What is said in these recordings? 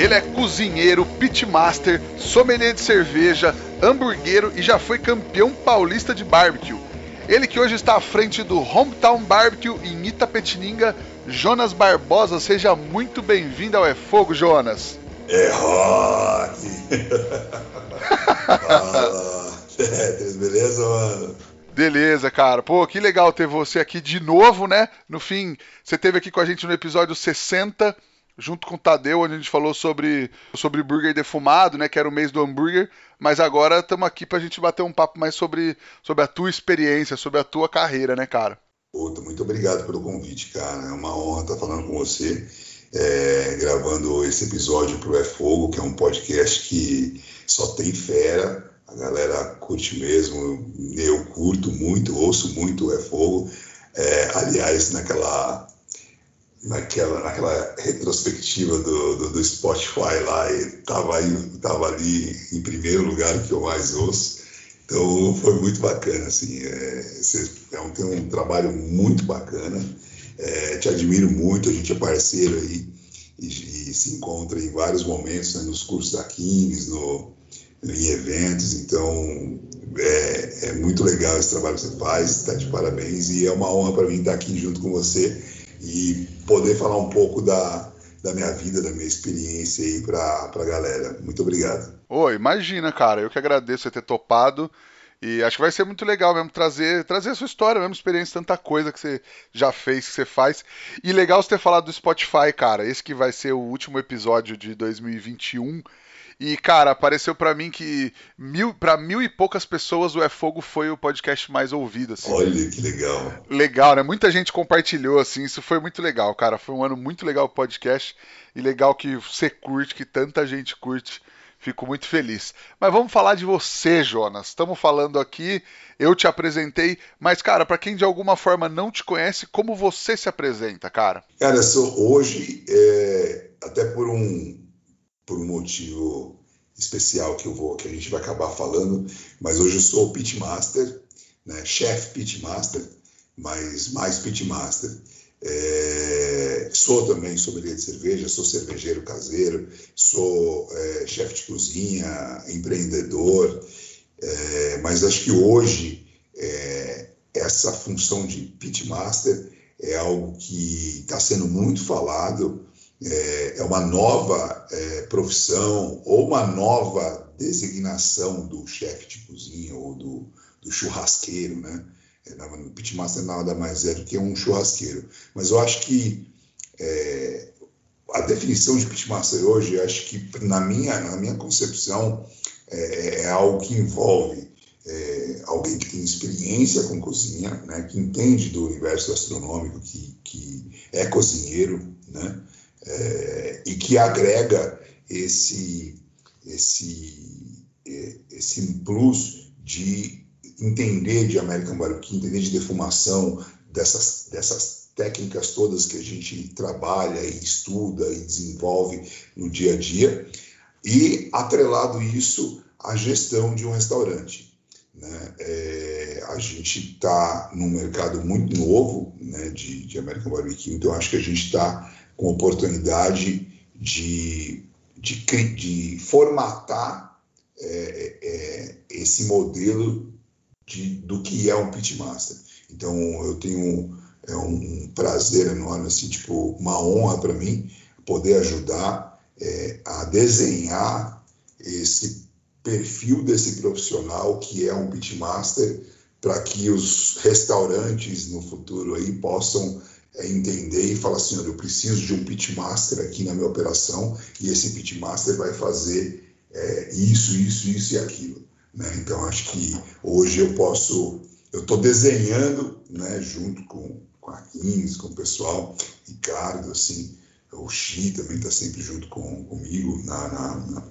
Ele é cozinheiro, pitmaster, sommelier de cerveja, hamburguero e já foi campeão paulista de barbecue. Ele que hoje está à frente do Hometown Barbecue em Itapetininga, Jonas Barbosa. Seja muito bem-vindo ao É Fogo, Jonas. É rock! Fala! É, beleza, mano? Beleza, cara. Pô, que legal ter você aqui de novo, né? No fim, você esteve aqui com a gente no episódio 60 junto com o Tadeu, onde a gente falou sobre, sobre burger defumado, né? Que era o mês do hambúrguer. Mas agora estamos aqui para a gente bater um papo mais sobre, sobre a tua experiência, sobre a tua carreira, né, cara? Puta, muito obrigado pelo convite, cara. É uma honra estar falando com você, é, gravando esse episódio pro É Fogo, que é um podcast que só tem fera. A galera curte mesmo, eu curto muito, ouço muito o É Fogo. É, aliás, naquela naquela, naquela retrospectiva do, do, do Spotify lá, e tava, aí, tava ali em primeiro lugar, que eu mais ouço. Então foi muito bacana, assim, é, você é um, tem um trabalho muito bacana, é, te admiro muito, a gente é parceiro aí e, e se encontra em vários momentos, né, nos cursos da Kings, no, em eventos, então é, é muito legal esse trabalho que você faz, está de parabéns e é uma honra para mim estar aqui junto com você e poder falar um pouco da, da minha vida, da minha experiência aí para a galera. Muito obrigado. Oi, imagina, cara, eu que agradeço você ter topado. E acho que vai ser muito legal mesmo trazer, trazer a sua história, mesmo experiência, tanta coisa que você já fez, que você faz. E legal você ter falado do Spotify, cara. Esse que vai ser o último episódio de 2021. E, cara, apareceu para mim que mil, para mil e poucas pessoas o É Fogo foi o podcast mais ouvido. Assim. Olha que legal. Legal, né? Muita gente compartilhou, assim. Isso foi muito legal, cara. Foi um ano muito legal o podcast. E legal que você curte, que tanta gente curte. Fico muito feliz. Mas vamos falar de você, Jonas. Estamos falando aqui, eu te apresentei, mas, cara, para quem de alguma forma não te conhece, como você se apresenta, cara? Cara, sou hoje, é, até por um, por um motivo especial que eu vou, que a gente vai acabar falando, mas hoje eu sou o pitmaster, né, chefe pitmaster, mas mais pitmaster. É, sou também sommelier de cerveja, sou cervejeiro caseiro, sou é, chefe de cozinha, empreendedor, é, mas acho que hoje é, essa função de pitmaster é algo que está sendo muito falado é, é uma nova é, profissão ou uma nova designação do chefe de cozinha ou do, do churrasqueiro, né? É, o pitmaster nada mais é do que um churrasqueiro. Mas eu acho que é, a definição de pitmaster hoje, acho que na minha, na minha concepção, é, é algo que envolve é, alguém que tem experiência com cozinha, né, que entende do universo gastronômico, que, que é cozinheiro, né, é, e que agrega esse, esse, é, esse plus de entender de American Barbecue, entender de defumação, dessas, dessas técnicas todas que a gente trabalha e estuda e desenvolve no dia a dia, e atrelado isso à gestão de um restaurante. Né? É, a gente está num mercado muito novo né, de, de American Barbecue, então acho que a gente está com oportunidade de, de, de formatar é, é, esse modelo de, do que é um pitmaster. Então, eu tenho é um prazer enorme, assim, tipo, uma honra para mim poder ajudar é, a desenhar esse perfil desse profissional que é um pitmaster para que os restaurantes no futuro aí possam é entender e falar assim, olha, eu preciso de um pitmaster aqui na minha operação e esse pitmaster vai fazer é, isso, isso, isso e aquilo. Né? Então, acho que hoje eu posso, eu estou desenhando, né, junto com, com a Kings, com o pessoal, Ricardo, assim, o Xi também está sempre junto com, comigo na, na, na,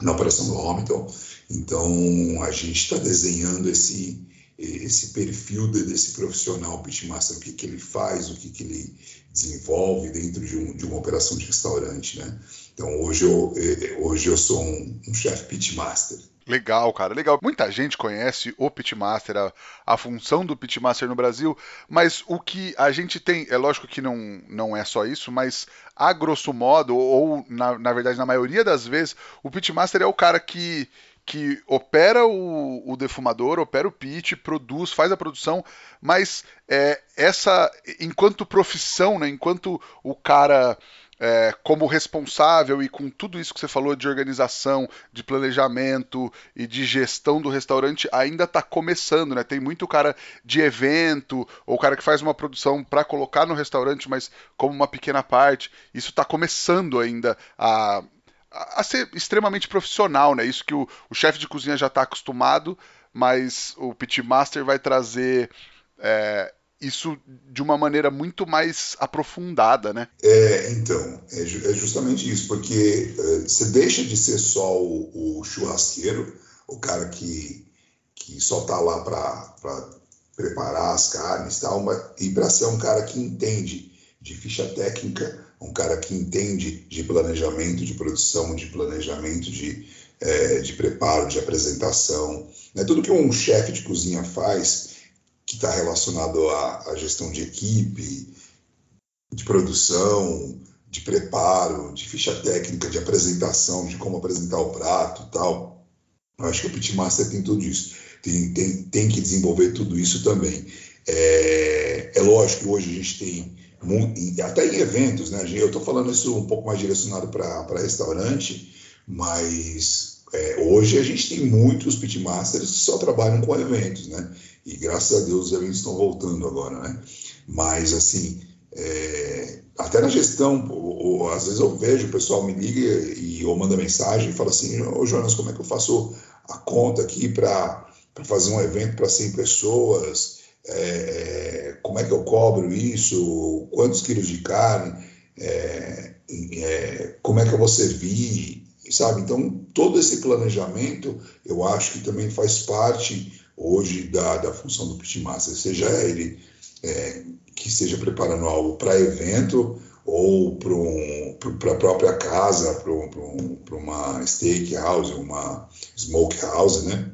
na operação do Hamilton. Então, a gente está desenhando esse, esse perfil desse profissional pitmaster, o que, que ele faz, o que, que ele desenvolve dentro de, um, de uma operação de restaurante, né? Então hoje eu, eh, hoje eu sou um, um chefe pitmaster. Legal, cara, legal. Muita gente conhece o pitmaster, a, a função do pitmaster no Brasil, mas o que a gente tem, é lógico que não, não é só isso, mas a grosso modo, ou na, na verdade na maioria das vezes, o pitmaster é o cara que que opera o, o, defumador, opera o pit, produz, faz a produção, mas é, essa, enquanto profissão, né, enquanto o cara é, como responsável e com tudo isso que você falou de organização, de planejamento e de gestão do restaurante, ainda está começando, né? Tem muito cara de evento ou cara que faz uma produção para colocar no restaurante, mas como uma pequena parte. Isso está começando ainda a a, ser extremamente profissional, né? Isso que o, o chefe de cozinha já está acostumado, mas o pitmaster vai trazer é, isso de uma maneira muito mais aprofundada, né? É, então, é, é justamente isso, porque é, você deixa de ser só o, o, churrasqueiro, o cara que, que só tá lá para preparar as carnes e tal, mas, e para ser um cara que entende de ficha técnica, um cara que entende de planejamento de produção, de planejamento de, é, de preparo, de apresentação. Né? Tudo que um chefe de cozinha faz, que está relacionado à, à, gestão de equipe, de produção, de preparo, de ficha técnica, de apresentação, de como apresentar o prato tal. Eu acho que o Pitmaster tem tudo isso. Tem, tem, tem que desenvolver tudo isso também. É, é lógico que hoje a gente tem até em eventos, né? Eu estou falando isso um pouco mais direcionado para restaurante, mas é, hoje a gente tem muitos pitmasters que só trabalham com eventos, né? E graças a Deus os eventos estão voltando agora, né? Mas assim, é, até na gestão, ou, ou, às vezes eu vejo o pessoal me liga e ou manda mensagem e fala assim, ô Jonas, como é que eu faço a conta aqui para fazer um evento para 100 pessoas? É, como é que eu cobro isso, quantos quilos de carne, é, é, como é que eu vou servir, sabe? Então, todo esse planejamento, eu acho que também faz parte hoje da, da função do pitmaster, seja ele é, que esteja preparando algo para evento ou para um, a própria casa, para um, uma steakhouse, uma smokehouse, né?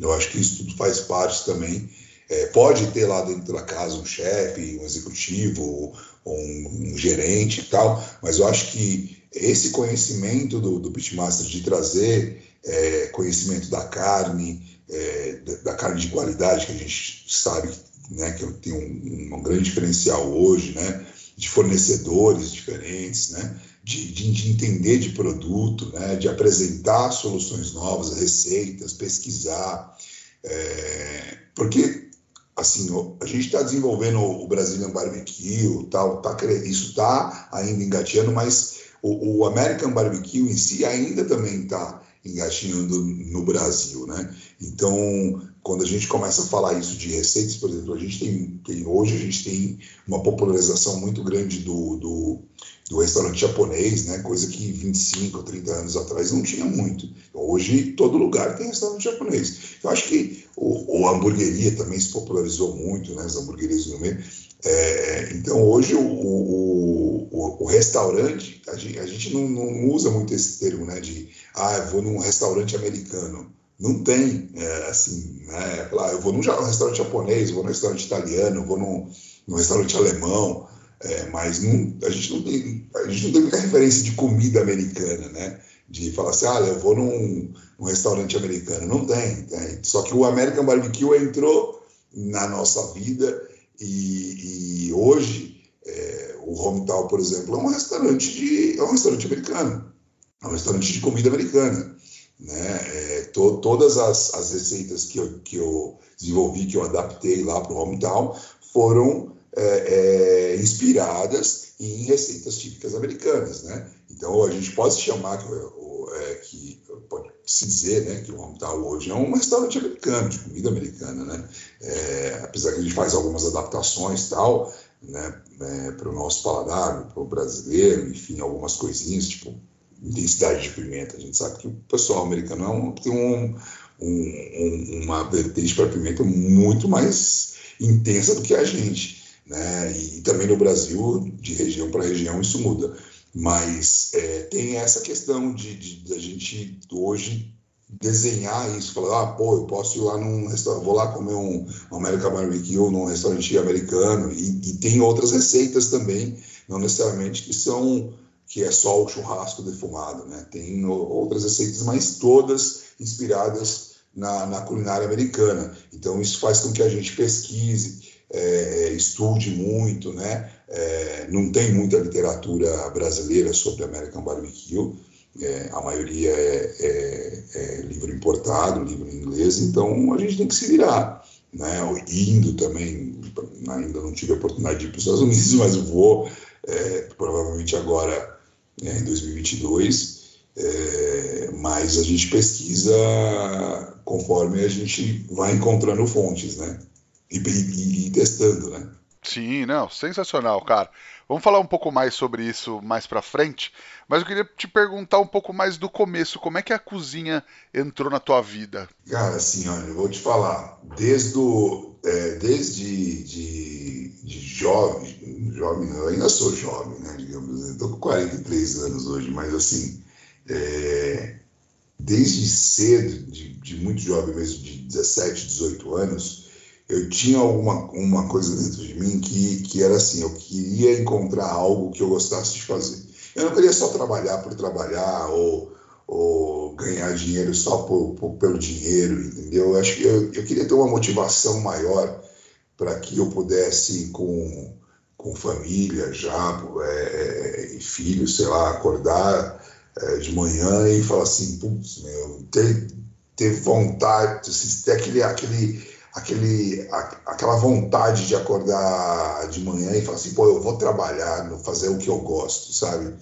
Eu acho que isso tudo faz parte também é, pode ter lá dentro da casa um chefe, um executivo, um, um, gerente e tal, mas eu acho que esse conhecimento do, do Pitmaster de trazer é, conhecimento da carne, é, da, carne de qualidade, que a gente sabe né, que tem um, um grande diferencial hoje, né, de fornecedores diferentes, né, de, de, de, entender de produto, né, de apresentar soluções novas, receitas, pesquisar. É, porque assim, a gente está desenvolvendo o Brazilian Barbecue, tal, tá, isso está ainda engateando, mas o, o, American Barbecue em si ainda também está engatinhando no Brasil, né? Então, quando a gente começa a falar isso de receitas, por exemplo, a gente tem, tem hoje a gente tem uma popularização muito grande do, do, do restaurante japonês, né? Coisa que 25, 30 anos atrás não tinha muito. Hoje todo lugar tem restaurante japonês. Eu acho que o, o hamburgueria também se popularizou muito, né? As hamburguerias no meio. É, então hoje o, o, o, o restaurante, a gente, a gente não, não, usa muito esse termo, né? De ah, eu vou num restaurante americano. Não tem, é, assim, né? Lá, eu vou num restaurante japonês, vou num restaurante italiano, vou num, num restaurante alemão, é, mas não, a, gente não tem, a gente não tem muita referência de comida americana, né? de falar assim, ah, eu vou num, num, restaurante americano. Não tem, tem. Só que o American Barbecue entrou na nossa vida e, e hoje é, o Hometown, por exemplo, é um restaurante de é um restaurante americano, é um restaurante de comida americana. Né? É, to, todas as, as receitas que eu, que eu desenvolvi, que eu adaptei lá para o Hometown, foram é, é, inspiradas em receitas típicas americanas, né? Então a gente pode chamar que é, que pode se dizer né, que o Hometown hoje é um restaurante americano, de comida americana, né? É, apesar que a gente faz algumas adaptações tal, né, é, para o nosso paladar, para o brasileiro, enfim, algumas coisinhas, tipo intensidade de pimenta. A gente sabe que o pessoal americano é um, tem um, um, uma vertente para pimenta muito mais intensa do que a gente. Né? E também no Brasil, de região para região, isso muda. Mas é, tem essa questão de, de, de a gente hoje desenhar isso, falar, ah, pô, eu posso ir lá num restaurante, vou lá comer um, um American Barbecue num restaurante americano, e, e, tem outras receitas também, não necessariamente que são, que é só o churrasco defumado, né? Tem outras receitas, mas todas inspiradas na, na culinária americana. Então isso faz com que a gente pesquise, é, estude muito, né? É, não tem muita literatura brasileira sobre American Barbecue, é, a maioria é, é, é, livro importado, livro em inglês, então a gente tem que se virar. Né? Indo também, ainda não tive a oportunidade de ir para os Estados Unidos, mas vou é, provavelmente agora né, em 2022. É, mas a gente pesquisa conforme a gente vai encontrando fontes, né? E, e, e testando, né? Sim, não, sensacional, cara. Vamos falar um pouco mais sobre isso mais para frente, mas eu queria te perguntar um pouco mais do começo, como é que a cozinha entrou na tua vida? Cara, assim, olha, eu vou te falar, desde é, desde de, de jovem, jovem, eu ainda sou jovem, né, digamos, estou com 43 anos hoje, mas assim, é, desde cedo, de, de muito jovem mesmo, de 17, 18 anos, eu tinha alguma uma coisa dentro de mim que, que era assim, eu queria encontrar algo que eu gostasse de fazer. Eu não queria só trabalhar por trabalhar ou, ou ganhar dinheiro só por, por, pelo dinheiro, entendeu? Eu acho que eu, eu queria ter uma motivação maior para que eu pudesse com com família já é, e filhos, sei lá, acordar é, de manhã e falar assim, putz, meu, ter, ter vontade, ter aquele, aquele aquele, a, aquela vontade de acordar de manhã e falar assim, pô, eu vou trabalhar, fazer o que eu gosto, sabe?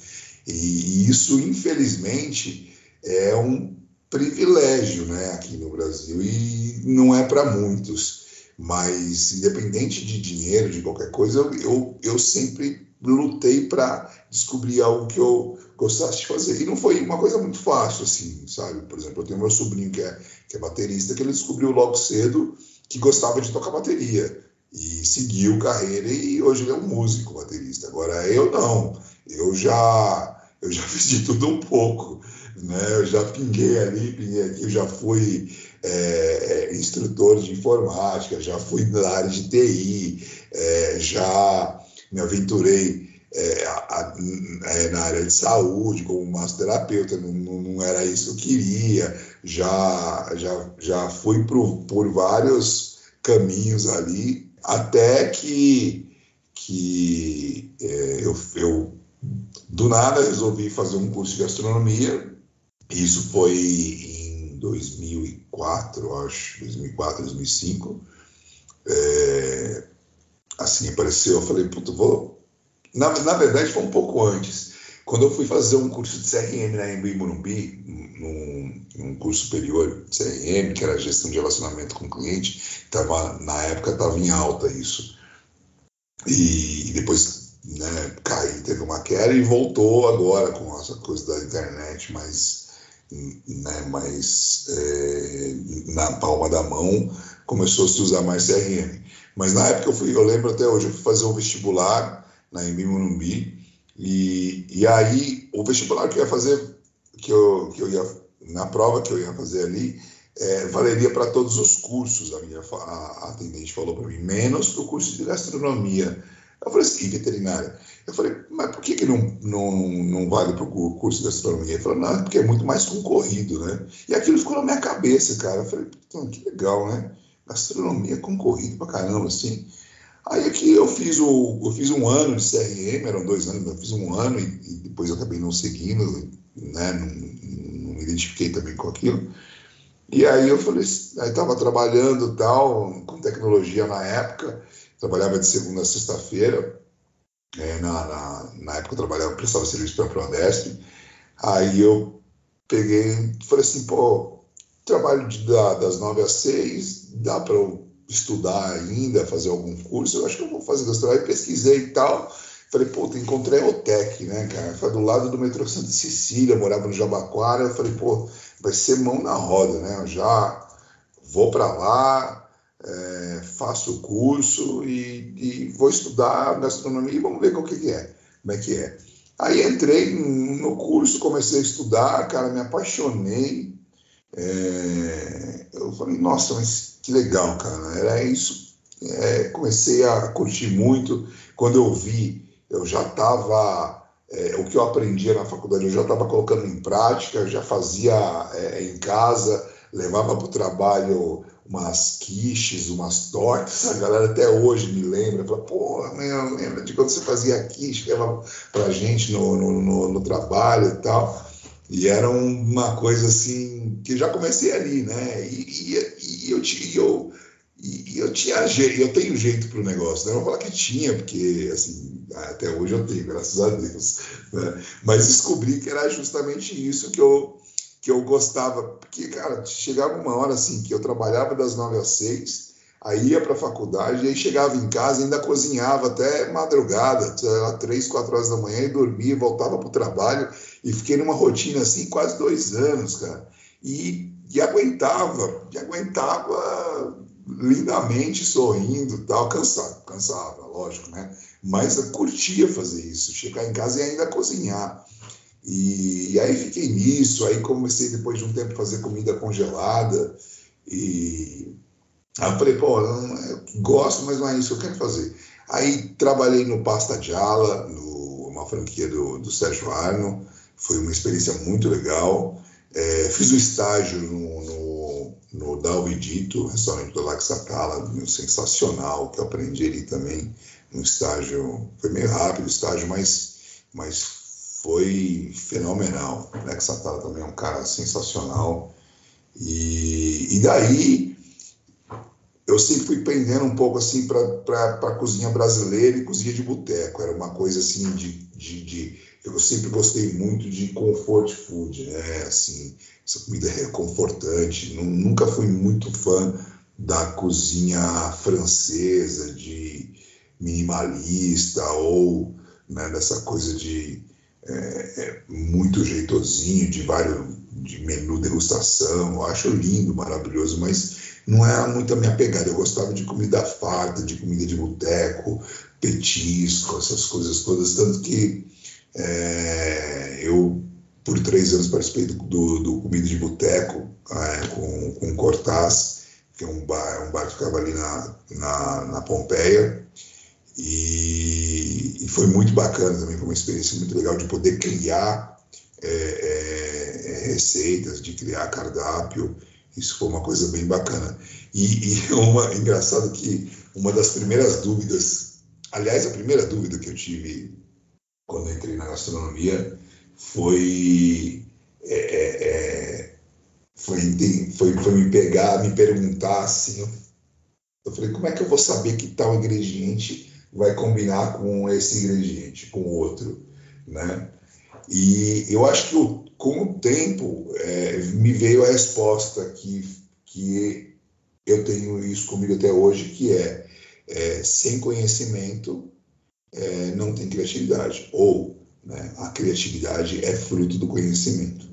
E, e isso, infelizmente, é um privilégio, né, aqui no Brasil e não é para muitos. Mas, independente de dinheiro, de qualquer coisa, eu, eu, eu sempre lutei para descobrir algo que eu gostasse de fazer. E não foi uma coisa muito fácil, assim, sabe? Por exemplo, eu tenho meu sobrinho que é, que é baterista, que ele descobriu logo cedo que gostava de tocar bateria e seguiu carreira e hoje ele é um músico baterista. Agora eu não, eu já eu já fiz de tudo um pouco, né? Eu já pinguei ali, pinguei aqui, eu já fui é, é, instrutor de informática, já fui na área de TI, é, já me aventurei é, a, a, é, na área de saúde como massoterapeuta, não, não, não, era isso que eu queria, já, já, já fui por, por vários caminhos ali, até que, que é, eu, eu do nada resolvi fazer um curso de gastronomia, isso foi em 2004, acho, 2004, 2005. É, assim apareceu, eu falei, puta, vou na, na verdade, foi um pouco antes. Quando eu fui fazer um curso de CRM na Embi Morumbi, num, num, curso superior de CRM, que era gestão de relacionamento com o cliente, tava, na época estava em alta isso. E, e depois né, caí, teve uma queda e voltou agora com essa coisa da internet mais, né, mais é, na palma da mão, começou a se usar mais CRM. Mas na época eu fui, eu lembro até hoje, eu fui fazer um vestibular na Embi Morumbi. E, e aí, o vestibular que eu ia fazer, que eu, que eu ia, na prova que eu ia fazer ali, é, valeria para todos os cursos, a minha a, a atendente falou para mim, menos para o curso de gastronomia. Eu falei assim, veterinária. Eu falei, mas por que, que não, não, não vale para o curso de gastronomia? Ele falou, não, porque é muito mais concorrido, né? E aquilo ficou na minha cabeça, cara. Eu falei, que legal, né? Gastronomia concorrido para caramba, assim. Aí aqui eu fiz, o, eu fiz um ano de CRM, eram dois anos, eu fiz um ano e, e depois acabei não seguindo, né, não, não, me identifiquei também com aquilo. E aí eu falei, aí estava trabalhando tal, com tecnologia na época, trabalhava de segunda a sexta-feira, é, na, na, na, época eu trabalhava, prestava serviço para a Prodesp, aí eu peguei, falei assim, pô, trabalho de, da, das nove às seis, dá para eu estudar ainda, fazer algum curso, eu acho que eu vou fazer gastronomia. Pesquisei e tal. Falei, pô, encontrei a OTEC, né, cara? Foi do lado do metrô Santa Cecília, morava no Jabaquara. Eu falei, pô, vai ser mão na roda, né? Eu já vou para lá, é, faço o curso e, e, vou estudar gastronomia e vamos ver o que, que é, como é que é. Aí entrei no curso, comecei a estudar, cara, me apaixonei. É, eu falei, nossa, mas que legal, cara. Era isso. É, comecei a curtir muito. Quando eu vi, eu já estava. É, o que eu aprendia na faculdade, eu já estava colocando em prática, já fazia é, em casa, levava para o trabalho umas quiches, umas tortas, a galera até hoje me lembra, fala, pô, meu, lembra de quando você fazia quiche, leva pra gente no, no, no, no, trabalho e tal. E era uma coisa assim, que já comecei ali, né? E, e, e eu, e eu, e eu tinha jeito, eu tenho jeito pro negócio, né? não vou falar que tinha, porque assim, até hoje eu tenho, graças a Deus. Né? Mas descobri que era justamente isso que eu que eu gostava, porque, cara, chegava uma hora assim que eu trabalhava das nove às seis, aí ia para a faculdade, aí chegava em casa, ainda cozinhava até madrugada, três, quatro horas da manhã, e dormia, voltava para o trabalho, e fiquei numa rotina assim quase dois anos, cara. E, e aguentava, e aguentava lindamente, sorrindo tal, cansado, cansava, lógico, né? Mas eu curtia fazer isso, chegar em casa e ainda cozinhar. E, e, aí fiquei nisso, aí comecei depois de um tempo a fazer comida congelada. E aí eu falei, pô, eu gosto, mas não é isso que eu quero fazer. Aí trabalhei no Pasta Gialla, no, uma franquia do, do Sérgio Arno, foi uma experiência muito legal. É, fiz um estágio no, no, no Dalvi Dito, restaurante do Lago Sacala, sensacional, que eu aprendi ali também, um estágio, foi meio rápido o estágio, mas, mas foi fenomenal. O Lex Satara também é um cara sensacional. E, e daí eu sempre fui pendendo um pouco assim para a cozinha brasileira e cozinha de boteco. Era uma coisa assim de, de, de, Eu sempre gostei muito de comfort food, né? Assim, essa comida é reconfortante. Nunca fui muito fã da cozinha francesa, de minimalista ou né, dessa coisa de é, é muito jeitosinho, de vários de menu degustação. Eu acho lindo, maravilhoso, mas não era muito a minha pegada. Eu gostava de comida farta, de comida de boteco, petisco, essas coisas todas. Tanto que é, eu, por três anos, participei do, do, do Comida de Boteco é, com, com Cortaz, que é um bar, um bar que ficava ali na, na, na Pompeia. E, e, foi muito bacana também, foi uma experiência muito legal de poder criar é, é, é, receitas, de criar cardápio. Isso foi uma coisa bem bacana. E, e uma engraçado que uma das primeiras dúvidas, aliás, a primeira dúvida que eu tive quando entrei na gastronomia foi é, é, é foi, foi, foi me pegar, me perguntar assim. Eu falei, como é que eu vou saber que tal ingrediente vai combinar com esse ingrediente, com outro, né? E eu acho que com o tempo é, me veio a resposta que, que eu tenho isso comigo até hoje, que é, é sem conhecimento é, não tem criatividade, ou né, a criatividade é fruto do conhecimento.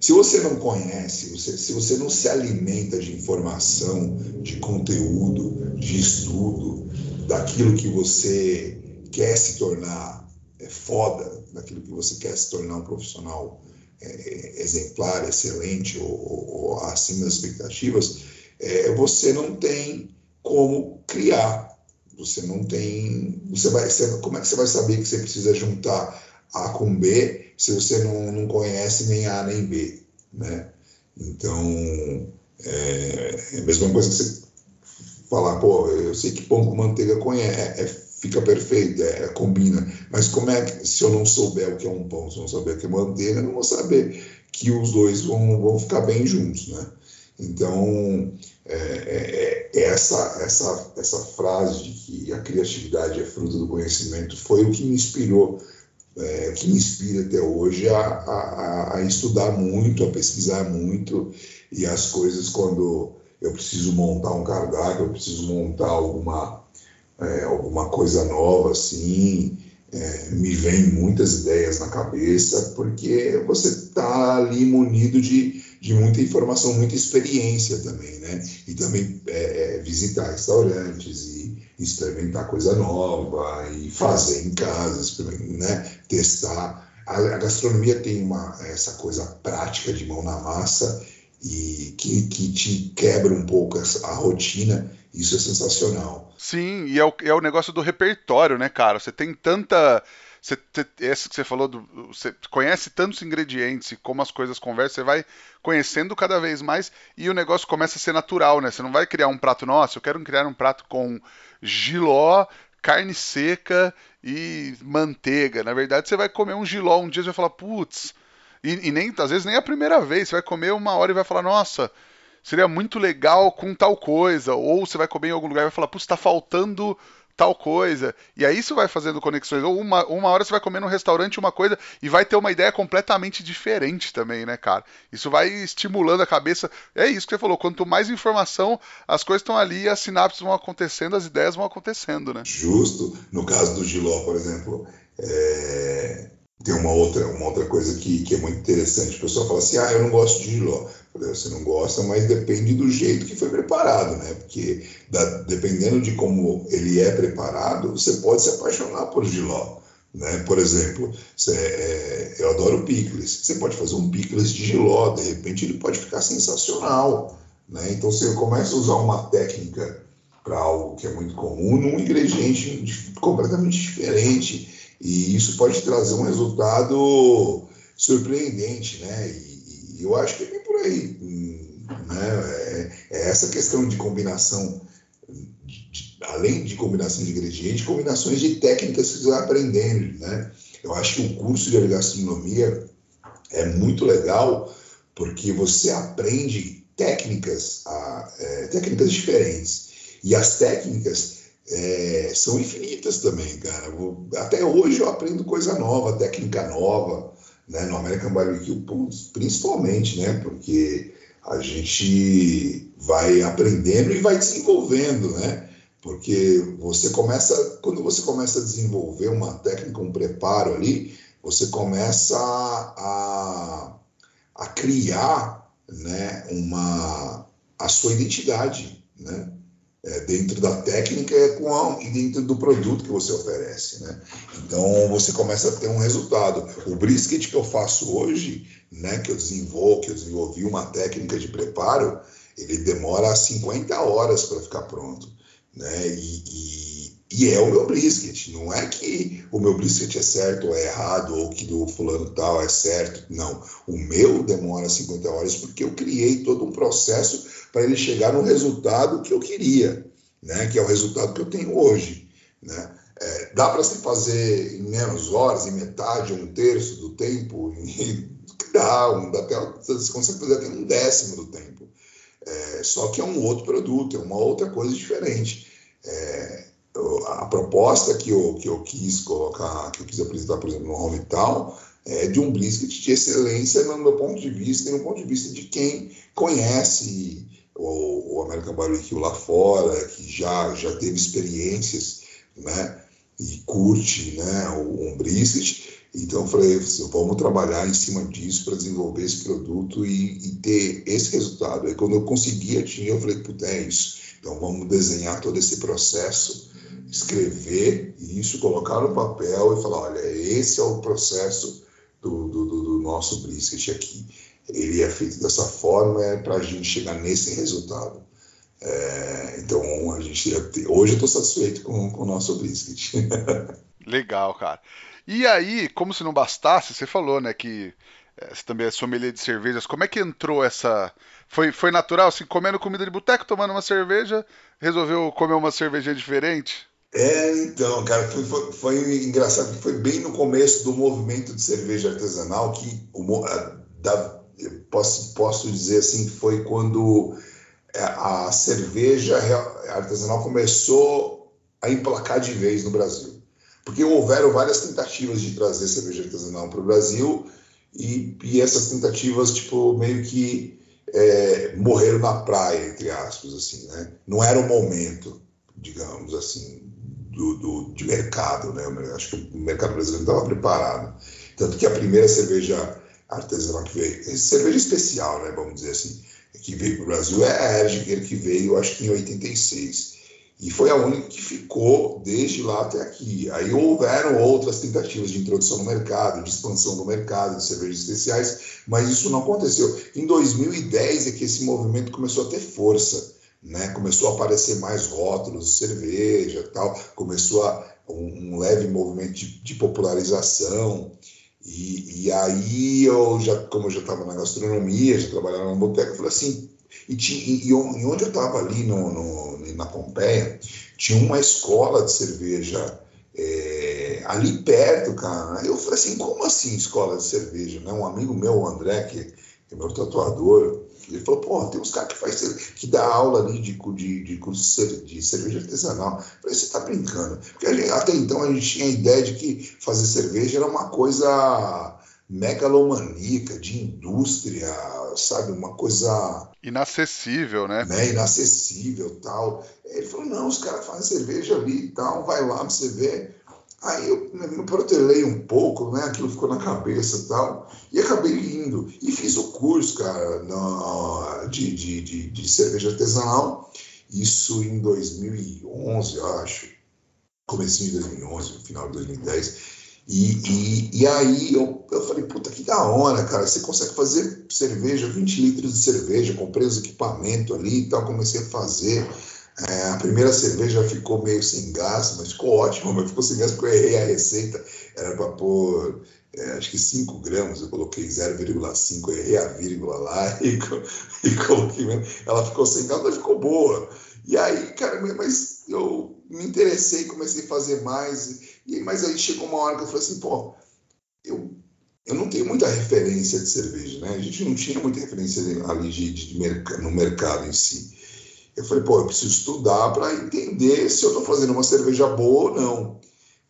Se você não conhece, você, se você não se alimenta de informação, de conteúdo, de estudo, daquilo que você quer se tornar é, foda, daquilo que você quer se tornar um profissional é, exemplar, excelente ou, ou, acima das expectativas, é, você não tem como criar. Você não tem. Você vai, você, como é que você vai saber que você precisa juntar A com B se você não, não conhece nem A nem B? Né? Então, é, é a mesma coisa que você falar, pô, eu sei que pão com manteiga conhece, é, é, fica perfeito, é, combina. Mas como é que, se eu não souber o que é um pão, se eu não souber o que é manteiga, eu não vou saber que os dois vão, vão ficar bem juntos, né? Então, é, é, é, essa, essa, essa frase de que a criatividade é fruto do conhecimento foi o que me inspirou, é, que me inspira até hoje a, a, a, estudar muito, a pesquisar muito, e as coisas quando eu preciso montar um cardápio, eu preciso montar alguma, é, alguma coisa nova, assim, é, me vem muitas ideias na cabeça, porque você está ali munido de, de muita informação, muita experiência também, né? E também é, é, visitar restaurantes e experimentar coisa nova e fazer em casa, né? Testar. A, a gastronomia tem uma, essa coisa prática de mão na massa e que, que te quebra um pouco a rotina. Isso é sensacional. Sim, e é o, é o negócio do repertório, né, cara? Você tem tanta. Você, esse que você falou, do, você conhece tantos ingredientes e como as coisas conversam, você vai conhecendo cada vez mais e o negócio começa a ser natural, né? Você não vai criar um prato, nossa, eu quero criar um prato com giló, carne seca e manteiga. Na verdade, você vai comer um giló um dia e vai falar, putz, e, e, nem, às vezes nem é a primeira vez. Você vai comer uma hora e vai falar, nossa, seria muito legal com tal coisa. Ou você vai comer em algum lugar e vai falar, putz, está faltando tal coisa. E aí isso vai fazendo conexões. Ou uma, uma hora você vai comer num restaurante uma coisa e vai ter uma ideia completamente diferente também, né, cara? Isso vai estimulando a cabeça. É isso que você falou. Quanto mais informação, as coisas estão ali, as sinapses vão acontecendo, as ideias vão acontecendo, né? Justo. No caso do Giló, por exemplo, é... Tem uma outra, uma outra coisa que, que é muito interessante. O pessoal fala assim: ah, eu não gosto de giló. Falei, você não gosta, mas depende do jeito que foi preparado, né? Porque da, dependendo de como ele é preparado, você pode se apaixonar por giló. Né? Por exemplo, você, é, eu adoro picles. Você pode fazer um picles de giló, de repente ele pode ficar sensacional. Né? Então você começa a usar uma técnica para algo que é muito comum num ingrediente completamente diferente e isso pode trazer um resultado surpreendente, né? E, e eu acho que aí, né? É, é essa questão de combinação, de, de, além de combinação de ingredientes, combinações de técnicas que você vai aprendendo, né? Eu acho que o curso de gastronomia é muito legal porque você aprende técnicas, a, é, técnicas diferentes. E as técnicas é, são infinitas também, cara. Até hoje eu aprendo coisa nova, técnica nova, né? No American Barbecue, principalmente, né? Porque a gente vai aprendendo e vai desenvolvendo, né? Porque você começa, quando você começa a desenvolver uma técnica, um preparo ali, você começa a, a criar, né? Uma a sua identidade, né? É, dentro da técnica a, e dentro do produto que você oferece, né? Então você começa a ter um resultado. O brisket que eu faço hoje, né, que eu desenvolvo, que eu desenvolvi uma técnica de preparo, ele demora 50 horas para ficar pronto, né? E, e, e, é o meu brisket. Não é que o meu brisket é certo ou é errado ou que do fulano tal é certo. Não, o meu demora 50 horas porque eu criei todo um processo para ele chegar no resultado que eu queria, né? que é o resultado que eu tenho hoje. Né? É, dá para se fazer em menos horas, em metade, um terço do tempo? dá, um, dá até, você consegue fazer até um décimo do tempo. É, só que é um outro produto, é uma outra coisa diferente. É, a proposta que eu, que eu quis colocar, que eu quis apresentar, por exemplo, no Hometown, é de um brisket de excelência no meu ponto de vista e no ponto de vista de quem conhece o, o American Barbecue lá fora, que já, já teve experiências, né? E curte, né? O, brisket. Então eu falei, vamos trabalhar em cima disso para desenvolver esse produto e, e, ter esse resultado. Aí quando eu consegui atingir, eu falei, puta, é isso. Então vamos desenhar todo esse processo, escrever isso, colocar no papel e falar, olha, esse é o processo do, do, do nosso brisket aqui ele é feito dessa forma é para a gente chegar nesse resultado. É, então, a gente hoje eu estou satisfeito com, com o nosso brisket. Legal, cara. E aí, como se não bastasse, você falou, né, que é, você também é sommelier de cervejas. Como é que entrou essa. Foi, foi natural, assim, comendo comida de boteco, tomando uma cerveja, resolveu comer uma cerveja diferente? É, então, cara, foi, foi, foi engraçado que foi bem no começo do movimento de cerveja artesanal que o, a, da, posso, posso dizer assim, foi quando é, a cerveja artesanal começou a emplacar de vez no Brasil. Porque houveram várias tentativas de trazer cerveja artesanal para o Brasil e, e, essas tentativas, tipo, meio que é, morreram na praia, entre aspas, assim, né? Não era o momento, digamos assim, do, do, de mercado, né? Acho que o mercado brasileiro não estava preparado. Tanto que a primeira cerveja artesanal que veio, cerveja especial, né? Vamos dizer assim, que veio para o Brasil é a Erdinger, que veio, acho que em 86. E foi a única que ficou desde lá até aqui. Aí houveram outras tentativas de introdução no mercado, de expansão do mercado de cervejas especiais, mas isso não aconteceu. Em 2010 é que esse movimento começou a ter força, né? Começou a aparecer mais rótulos de cerveja, tal. Começou a, um, um leve movimento de, de popularização. E, e, aí eu já, como eu já estava na gastronomia, já trabalhava na boteca, eu falei assim, e, e, e onde eu estava ali no, no, na Pompeia, tinha uma escola de cerveja é, ali perto, cara. Eu falei assim, como assim escola de cerveja? Né? Um amigo meu, o André, que é meu tatuador, ele falou, pô, tem uns caras que faz que dá aula ali de, de, de curso de cerveja artesanal. Eu falei, você tá brincando. Porque gente, até então a gente tinha a ideia de que fazer cerveja era uma coisa megalomaníaca, de indústria, sabe? Uma coisa. Inacessível, né? né? Inacessível tal. Ele falou: não, os caras fazem cerveja ali e tal, vai lá pra você ver. Aí eu me protelei um pouco, né? Aquilo ficou na cabeça e tal. E acabei indo. E fiz o curso, cara, no, de, de, de, de cerveja artesanal. Isso em 2011, eu acho. Comecinho de 2011, no final de 2010. E, e, e, aí eu, eu falei, puta, que da hora, cara. Você consegue fazer cerveja, 20 litros de cerveja, comprei os equipamentos ali e tal, comecei a fazer. É, a primeira cerveja ficou meio sem gás, mas ficou ótimo, mas ficou sem gás porque eu errei a receita. Era para pôr, é, acho que 5 gramas, eu coloquei 0,5, errei a vírgula lá e, e coloquei mesmo. Ela ficou sem gás, mas ficou boa. E aí, cara, mas eu me interessei, comecei a fazer mais. E, mas aí chegou uma hora que eu falei assim, pô, eu, eu não tenho muita referência de cerveja, né? A gente não tinha muita referência ali de, de, de no mercado em si. Eu falei, pô, eu preciso estudar para entender se eu estou fazendo uma cerveja boa ou não.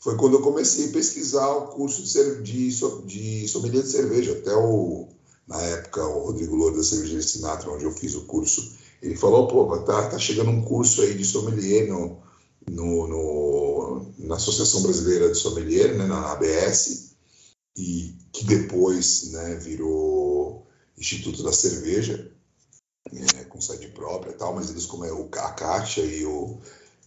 Foi quando eu comecei a pesquisar o curso de, de, de sommelier de cerveja. Até o, na época, o Rodrigo Louro da Cervejaria Sinatra, onde eu fiz o curso, ele falou, pô, tá, tá chegando um curso aí de sommelier no, no, no, na Associação Brasileira de Sommelier, né, na ABS, e que depois né, virou Instituto da Cerveja, é, com sede própria e tal, mas eles como é o, a Kátia e o,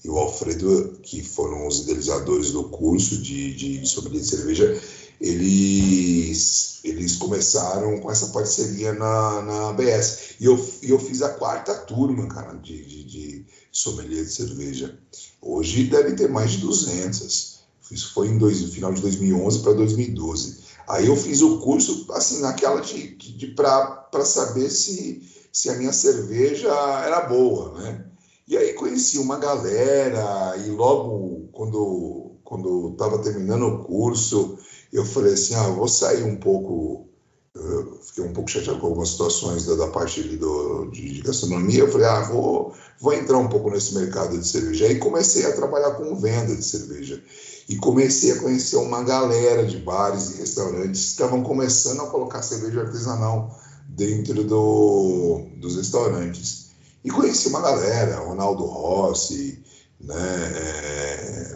e o Alfredo, que foram os idealizadores do curso de, de, sommelier de cerveja, eles, eles começaram com essa parceria na, na ABS. E eu, eu fiz a quarta turma, cara, de, de, de sommelier de cerveja. Hoje deve ter mais de 200. Isso foi em dois, no final de 2011 para 2012. Aí eu fiz o curso, assim, naquela de, de para saber se, se a minha cerveja era boa, né? E aí conheci uma galera e logo quando quando estava terminando o curso, eu falei assim, ah, vou sair um pouco eu fiquei um pouco chateado com algumas situações da, da parte do, de, de, gastronomia. Eu falei, ah, vou, vou entrar um pouco nesse mercado de cerveja. Aí comecei a trabalhar com venda de cerveja. E comecei a conhecer uma galera de bares e restaurantes que estavam começando a colocar cerveja artesanal dentro do, dos restaurantes. E conheci uma galera, Ronaldo Rossi, né, é,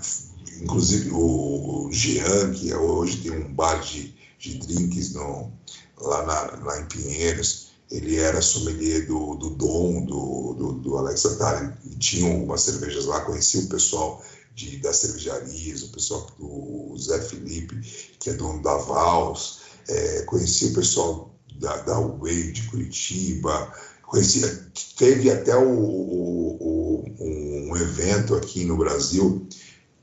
inclusive o, Jean, que hoje tem um bar de, de drinks no, lá, na, lá em Pinheiros, ele era sommelier do, do Dom, do, do, do Alex Atari, e tinha algumas cervejas lá, conhecia o pessoal de, das cervejarias, o pessoal do Zé Felipe, que é dono da Vals, é, conhecia o pessoal da, da Way de Curitiba, conhecia, teve até o, o, o, um evento aqui no Brasil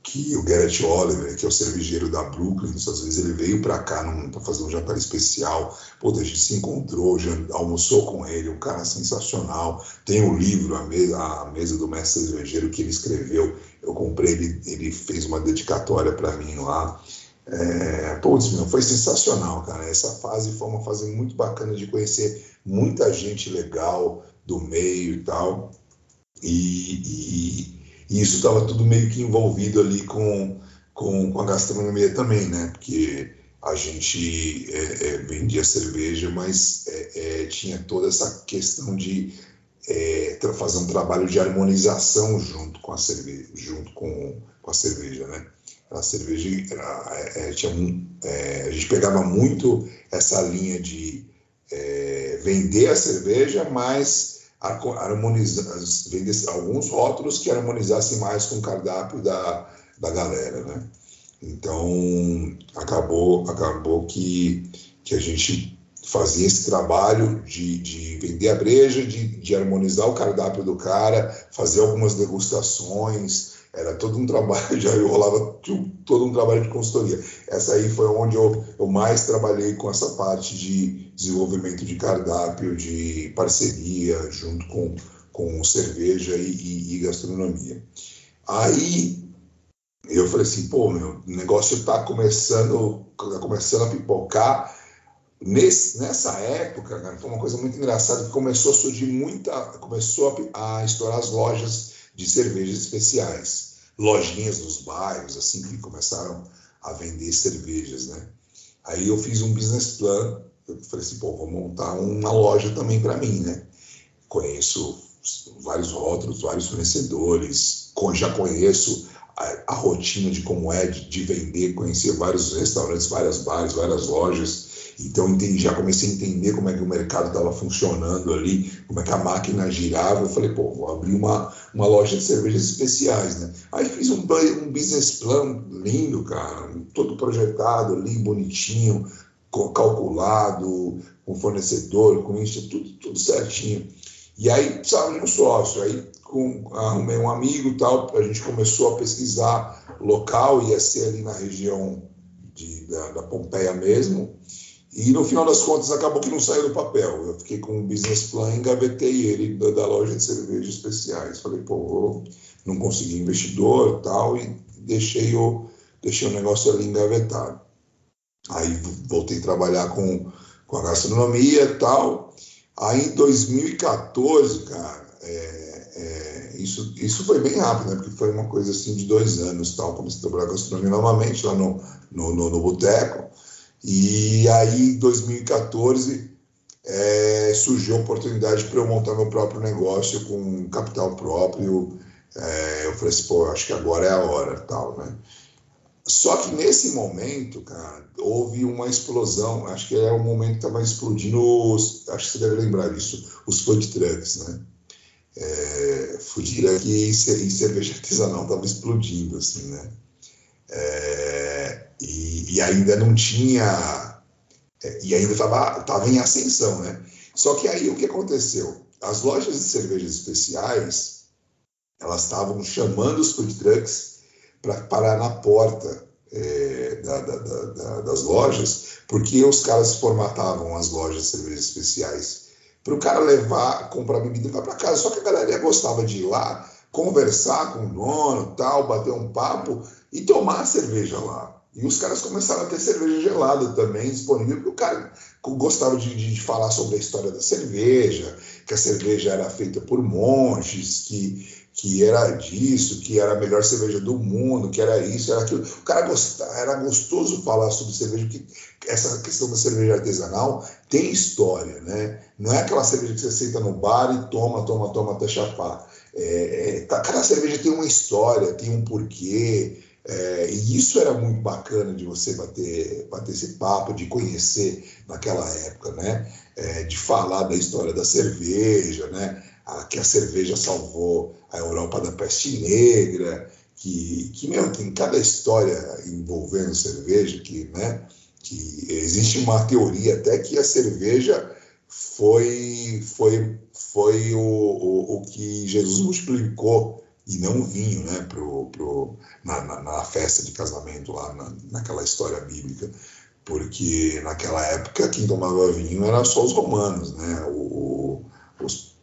que o Garrett Oliver, que é o cervejeiro da Brooklyn, Estados Unidos, ele veio para cá para fazer um jantar especial. Pô, a gente se encontrou, já almoçou com ele, um cara sensacional. Tem um livro, a mesa, a mesa do mestre cervejeiro, que ele escreveu. Eu comprei, ele, ele fez uma dedicatória para mim lá. É, putz, meu, foi sensacional, cara. Essa fase foi uma fase muito bacana de conhecer muita gente legal do meio e tal. e, e e isso estava tudo meio que envolvido ali com, com, com, a gastronomia também, né? Porque a gente é, é, vendia cerveja, mas é, é tinha toda essa questão de é, fazer um trabalho de harmonização junto com a cerveja, junto com, com a cerveja, né? A cerveja é, tinha um, a gente pegava muito essa linha de vender a cerveja, mas harmonizar, vender alguns rótulos que harmonizassem mais com o cardápio da, da galera, né? Então, acabou, acabou que, que a gente fazia esse trabalho de, de vender a breja, de, de harmonizar o cardápio do cara, fazer algumas degustações, era todo um trabalho, já rolava todo um trabalho de consultoria. Essa aí foi onde eu, eu mais trabalhei com essa parte de desenvolvimento de cardápio, de parceria, junto com, com cerveja e, e, e gastronomia. Aí eu falei assim, pô, meu, o negócio está começando, tá começando a pipocar. Nesse, nessa época, cara, foi uma coisa muito engraçada que começou a surgir muita, começou a, a estourar as lojas de cervejas especiais, lojinhas nos bairros, assim que começaram a vender cervejas, né? Aí eu fiz um business plan, eu falei assim, pô, vou montar uma loja também para mim, né? Conheço vários rótulos, vários fornecedores, já conheço a, a rotina de como é de, de, vender, conhecer vários restaurantes, várias bares, várias lojas. Então entendi, já comecei a entender como é que o mercado estava funcionando ali, como é que a máquina girava. Eu falei, pô, vou abrir uma, uma loja de cervejas especiais, né? Aí fiz um, um business plan lindo, cara, todo projetado ali, bonitinho, calculado, com fornecedor, com isso, tudo, tudo certinho. E aí precisava de um sócio. Aí com, arrumei um amigo tal, a gente começou a pesquisar local, ia ser ali na região de, da, da, Pompeia mesmo, e no final das contas acabou que não saiu do papel. Eu fiquei com um business plan, engavetei ele da, da loja de cervejas especiais. Falei, pô, não consegui investidor tal, e deixei o, deixei o negócio ali engavetado. Aí voltei a trabalhar com, com a gastronomia tal. Aí em 2014, cara, é, é, isso, isso foi bem rápido, né? Porque foi uma coisa assim de dois anos, tal. Comecei a trabalhar com gastronomia novamente lá no, no, no, no Boteco. E aí, em 2014, é, surgiu a oportunidade para eu montar meu próprio negócio com capital próprio. É, eu falei assim, pô, acho que agora é a hora, tal, né? Só que nesse momento, cara, houve uma explosão. Acho que é o momento que estava explodindo, os, acho que você deve lembrar disso, os food trucks, né? é, Fudira aqui em cerveja artesanal estava explodindo, assim, né? É, e, e, ainda não tinha, é, e ainda estava tava em ascensão, né? Só que aí o que aconteceu? As lojas de cervejas especiais, elas estavam chamando os food trucks para parar na porta é, da, da, da, das lojas, porque os caras formatavam as lojas de cervejas especiais para o cara levar, comprar bebida e para casa. Só que a galera gostava de ir lá, conversar com o dono, tal, bater um papo e tomar cerveja lá. E os caras começaram a ter cerveja gelada também disponível, porque o cara gostava de, de, falar sobre a história da cerveja, que a cerveja era feita por monges, que, que era disso, que era a melhor cerveja do mundo, que era isso, era aquilo. O cara gostava, era gostoso falar sobre cerveja, porque essa questão da cerveja artesanal tem história, né? Não é aquela cerveja que você senta no bar e toma, toma, toma até chapar. É, é, tá, cada cerveja tem uma história, tem um porquê, é, e isso era muito bacana de você bater, bater esse papo, de conhecer naquela época, né? É, de falar da história da cerveja, né? A, que a cerveja salvou a Europa da peste negra, que, que meu, tem cada história envolvendo cerveja, que, né? que existe uma teoria até que a cerveja foi, foi, foi o, o, o que Jesus multiplicou e não o vinho, né, pro, pro, na, na, na, festa de casamento lá, na, naquela história bíblica, porque naquela época quem tomava vinho era só os romanos, né, o, os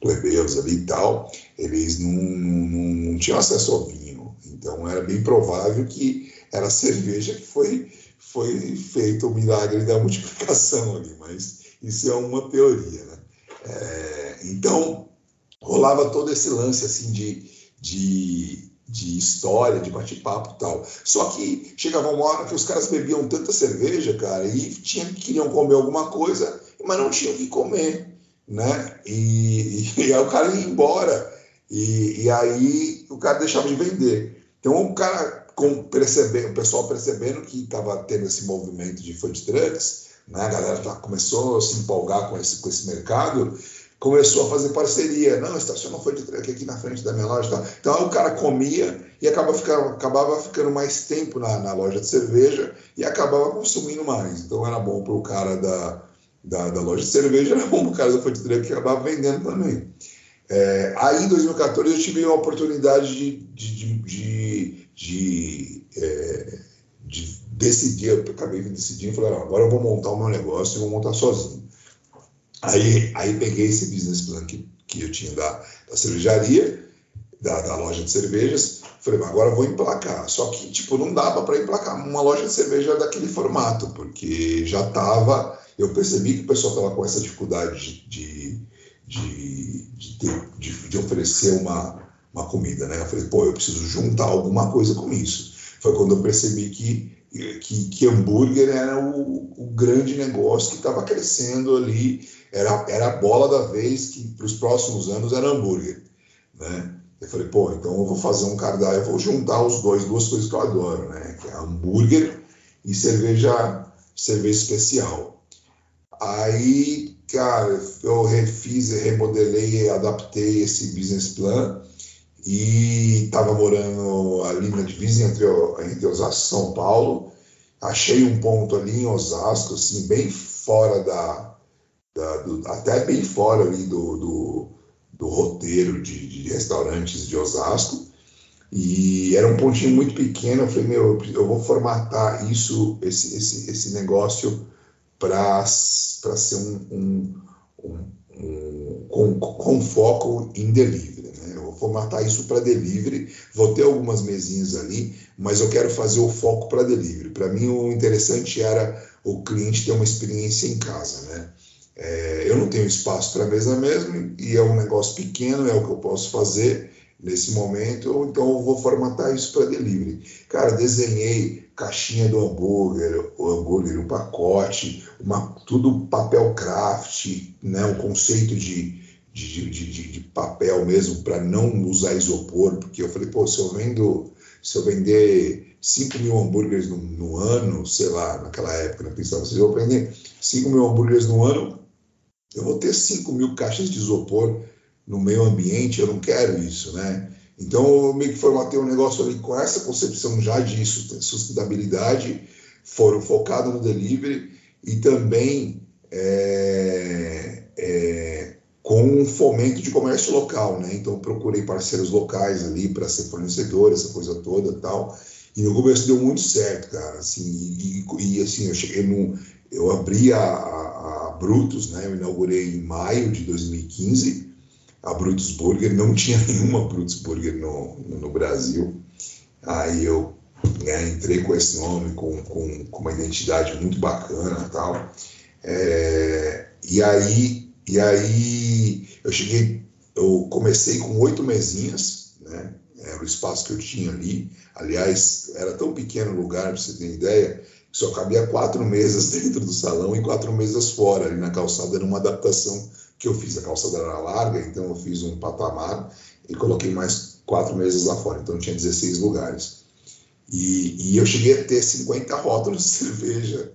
plebeus ali e tal, eles não, não, não tinham acesso ao vinho, então era bem provável que era a cerveja que foi foi feito o milagre da multiplicação ali, mas isso é uma teoria, né? É, então rolava todo esse lance assim de, de, de história, de bate-papo e tal. Só que chegava uma hora que os caras bebiam tanta cerveja, cara, e tinham, queriam comer alguma coisa, mas não tinham o que comer, né? E, e, aí o cara ia embora, e, e, aí o cara deixava de vender. Então o cara, com, o pessoal percebendo que estava tendo esse movimento de food trucks, né? a galera já começou a se empolgar com esse, com esse mercado, começou a fazer parceria. Não, estaciona foi de truck aqui na frente da minha loja. Tá? Então o cara comia e acaba ficando, acabava ficando mais tempo na, na, loja de cerveja e acabava consumindo mais. Então era bom para o cara da, da, da, loja de cerveja, era bom para o cara da food truck que acabava vendendo também. É, aí em 2014 eu tive a oportunidade de, de, de, de, é, de decidir, eu acabei decidindo e falei, agora eu vou montar o meu negócio e vou montar sozinho. Aí, aí peguei esse business plan que, que eu tinha da, da cervejaria, da, da, loja de cervejas, falei, mas agora vou emplacar. Só que, tipo, não dava para emplacar uma loja de cerveja daquele formato, porque já estava, eu percebi que o pessoal estava com essa dificuldade de, de, de, ter, de, de oferecer uma, uma comida, né? Eu falei, pô, eu preciso juntar alguma coisa com isso. Foi quando eu percebi que que, que hambúrguer era o, o grande negócio que estava crescendo ali era, era a bola da vez que para os próximos anos era hambúrguer, né? Eu falei, pô, então eu vou fazer um cardápio, eu vou juntar os dois, duas coisas que eu adoro, né? Que é hambúrguer e cerveja, cerveja especial. Aí, cara, eu refiz, remodelei, adaptei esse business plan e estava morando ali na divisa entre, entre Osasco e São Paulo. Achei um ponto ali em Osasco, assim, bem fora da, da, do, até bem fora ali do, do, do roteiro de, de, restaurantes de Osasco. E era um pontinho muito pequeno. Eu falei, meu, eu vou formatar isso, esse, esse, esse negócio para ser um, um, um, um com, com, foco em delivery. Formatar isso para delivery. Vou ter algumas mesinhas ali, mas eu quero fazer o foco para delivery. Para mim, o interessante era o cliente ter uma experiência em casa, né? É, eu não tenho espaço para mesa mesmo e é um negócio pequeno, é o que eu posso fazer nesse momento, então eu vou formatar isso para delivery. Cara, desenhei caixinha do hambúrguer, o hambúrguer, um pacote, uma, tudo papel craft, né, um conceito de, de, de, de, de papel mesmo para não usar isopor, porque eu falei, pô, se eu vendo, se eu vender 5 mil hambúrgueres no, no, ano, sei lá, naquela época, né, pensava, se eu vender 5 mil hambúrgueres no ano, eu vou ter 5 mil caixas de isopor no meio ambiente, eu não quero isso, né? Então, eu meio que formatei um negócio ali com essa concepção já de sustentabilidade, foram focados no delivery e também é, é, com um fomento de comércio local, né? Então, procurei parceiros locais ali para ser fornecedor, essa coisa toda tal. E no começo deu muito certo, cara. Assim, e, e assim, eu cheguei no. Eu abri a, Brutus, né? Eu inaugurei em maio de 2015 a Brutus Burger. Não tinha nenhuma Brutus Burger no, no Brasil. Aí eu né, entrei com esse nome, com, com, com, uma identidade muito bacana tal. É, e aí, e aí eu cheguei, eu comecei com oito mesinhas, né? Era o espaço que eu tinha ali. Aliás, era tão pequeno o lugar, para você ter ideia, só cabia quatro mesas dentro do salão e quatro mesas fora, ali na calçada, era uma adaptação que eu fiz. A calçada era larga, então eu fiz um patamar e coloquei mais quatro mesas lá fora, então tinha 16 lugares. E, e eu cheguei a ter 50 rótulos de cerveja,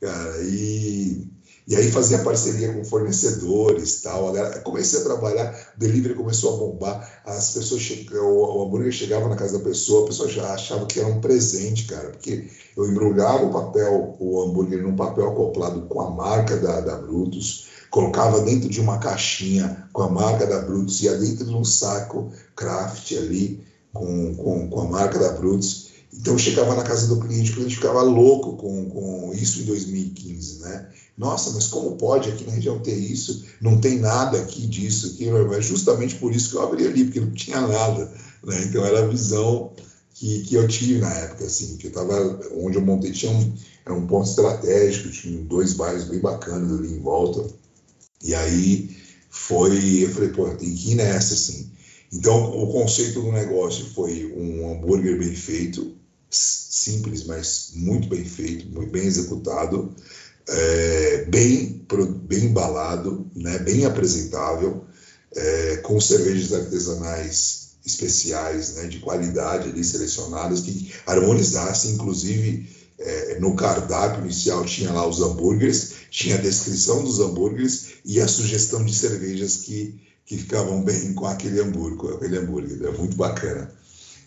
cara, e e aí fazia parceria com fornecedores tal. comecei a trabalhar, o delivery começou a bombar. As pessoas o hambúrguer chegava na casa da pessoa, a pessoa já achava que era um presente, cara, porque eu embrulhava o papel, o hambúrguer num papel acoplado com a marca da, da Brutus, colocava dentro de uma caixinha com a marca da Brutus, ia dentro de um saco craft ali com, com, com a marca da Brutus. Então chegava na casa do cliente, o cliente ficava louco com, com isso em 2015, né? Nossa, mas como pode aqui na região ter isso? Não tem nada aqui disso, aqui, é justamente por isso que eu abri ali, porque não tinha nada. Né? Então era a visão que, que eu tive na época, assim, que eu tava, onde eu montei tinha um, era um ponto estratégico, tinha dois bairros bem bacanas ali em volta. E aí foi, eu falei, pô, tem que ir nessa, assim. Então, o conceito do negócio foi um hambúrguer bem feito, simples, mas muito bem feito, muito bem executado, é, bem, bem embalado, né, bem apresentável, é, com cervejas artesanais especiais, né, de qualidade ali selecionadas, que harmonizassem, inclusive é, no cardápio inicial tinha lá os hambúrgueres, tinha a descrição dos hambúrgueres e a sugestão de cervejas que, que ficavam bem com aquele hambúrguer, aquele hambúrguer, é muito bacana.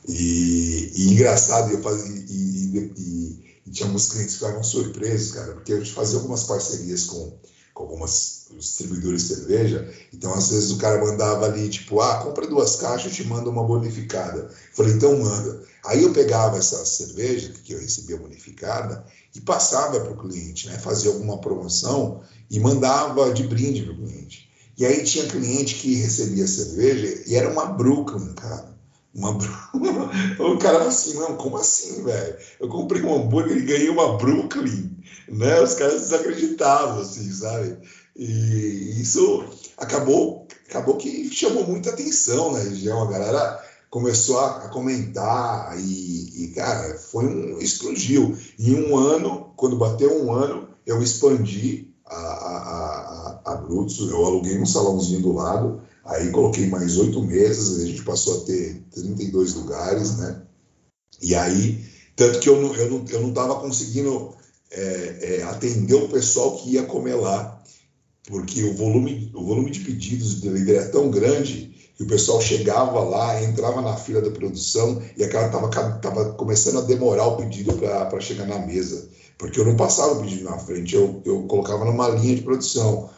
E, e engraçado, eu fazia, e, e, e, tinha alguns clientes que ficavam surpresos, cara, porque a gente fazia algumas parcerias com, com algumas distribuidores de cerveja, então às vezes o cara mandava ali, tipo, ah, compra duas caixas, eu te mando uma bonificada. Falei, então manda. Aí eu pegava essa cerveja que eu recebia bonificada e passava para o cliente, né? Fazia alguma promoção e mandava de brinde para o cliente. E aí tinha cliente que recebia cerveja e era uma Brooklyn, cara. Uma... o cara falou assim, não, como assim, velho? Eu comprei um hambúrguer e ganhei uma Brooklyn, né? Os caras desacreditavam, assim, sabe? E isso acabou, acabou que chamou muita atenção na região. A galera começou a, comentar e, e, cara, foi um explodiu. Em um ano, quando bateu um ano, eu expandi a, a, a, a Brutus, eu aluguei um salãozinho do lado Aí coloquei mais oito meses, a gente passou a ter 32 lugares, né? E aí, tanto que eu não estava eu não, eu não conseguindo é, é, atender o pessoal que ia comer lá, porque o volume, o volume de pedidos do delivery é tão grande que o pessoal chegava lá, entrava na fila da produção e aquela estava tava começando a demorar o pedido para chegar na mesa, porque eu não passava o pedido na frente, eu, eu colocava numa linha de produção.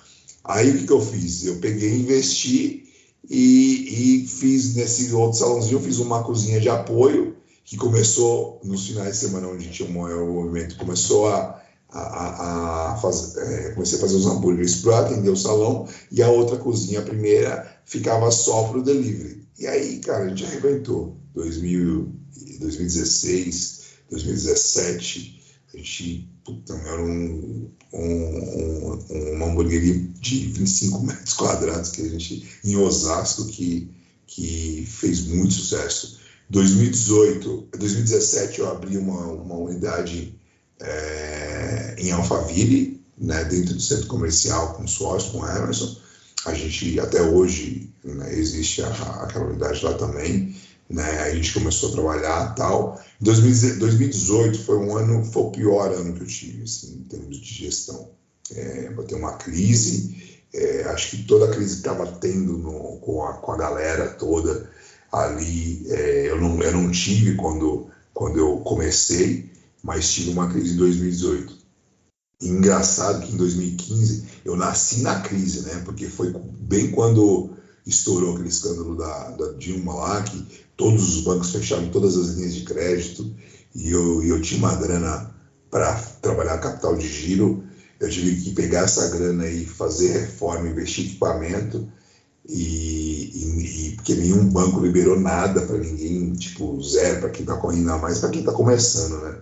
Aí o que, que eu fiz? Eu peguei, investi e, e fiz nesse outro salãozinho, eu fiz uma cozinha de apoio que começou nos finais de semana onde tinha um maior movimento, começou a, a, a fazer, é, comecei a fazer os hambúrgueres para atender o salão e a outra cozinha, a primeira, ficava só para o delivery. E aí, cara, a gente arrebentou. 2000, 2016, 2017, a gente puta, era um, um, um, uma hamburgueria de 25 metros quadrados que a gente em Osasco que, que fez muito sucesso. 2018, 2017 eu abri uma, uma unidade é, em Alphaville, né, dentro do centro comercial com sócio, com Emerson. A gente até hoje né, existe a, aquela unidade lá também né? A gente começou a trabalhar tal. 2018 foi um ano, foi o pior ano que eu tive, assim, em termos de gestão. É, ter uma crise, é, acho que toda a crise que estava tendo no, com, a, com a galera toda ali, é, eu, não, eu não tive quando, quando eu comecei, mas tive uma crise em 2018. engraçado que em 2015 eu nasci na crise, né? Porque foi bem quando estourou aquele escândalo da, da Dilma lá, que todos os bancos fecharam todas as linhas de crédito e eu, eu tinha uma grana para trabalhar capital de giro. Eu tive que pegar essa grana e fazer reforma, investir em equipamento e, e, e, porque nenhum banco liberou nada para ninguém, tipo zero para quem está correndo a mais, para quem está começando, né?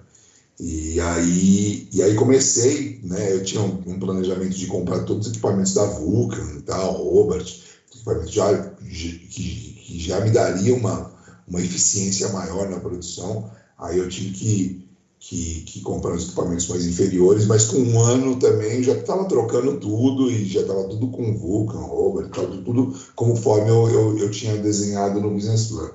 E aí, e aí comecei, né? Eu tinha um, um, planejamento de comprar todos os equipamentos da Vulcan e tal, Robert, equipamentos já, que, que já me daria uma, uma eficiência maior na produção. Aí eu tive que, que, que comprar os equipamentos mais inferiores, mas com um ano também já estava trocando tudo e já estava tudo com Vulcan, Robert, tudo, tudo conforme eu, eu, eu, tinha desenhado no business plan.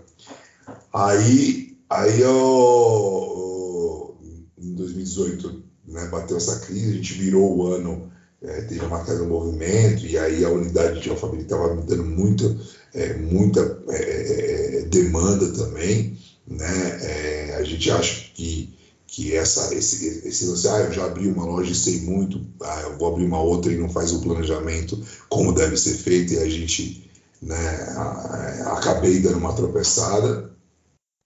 Aí, aí eu, em 2018, né, bateu essa crise, a gente virou o ano é, teve uma queda no movimento, e aí a unidade de alfabetização estava me dando muito, é, muita é, é, demanda também. Né? É, a gente acha que, que essa, esse, esse ah, eu já abri uma loja e sei muito, ah, eu vou abrir uma outra e não faz o planejamento como deve ser feito, e a gente né, acabei dando uma tropeçada.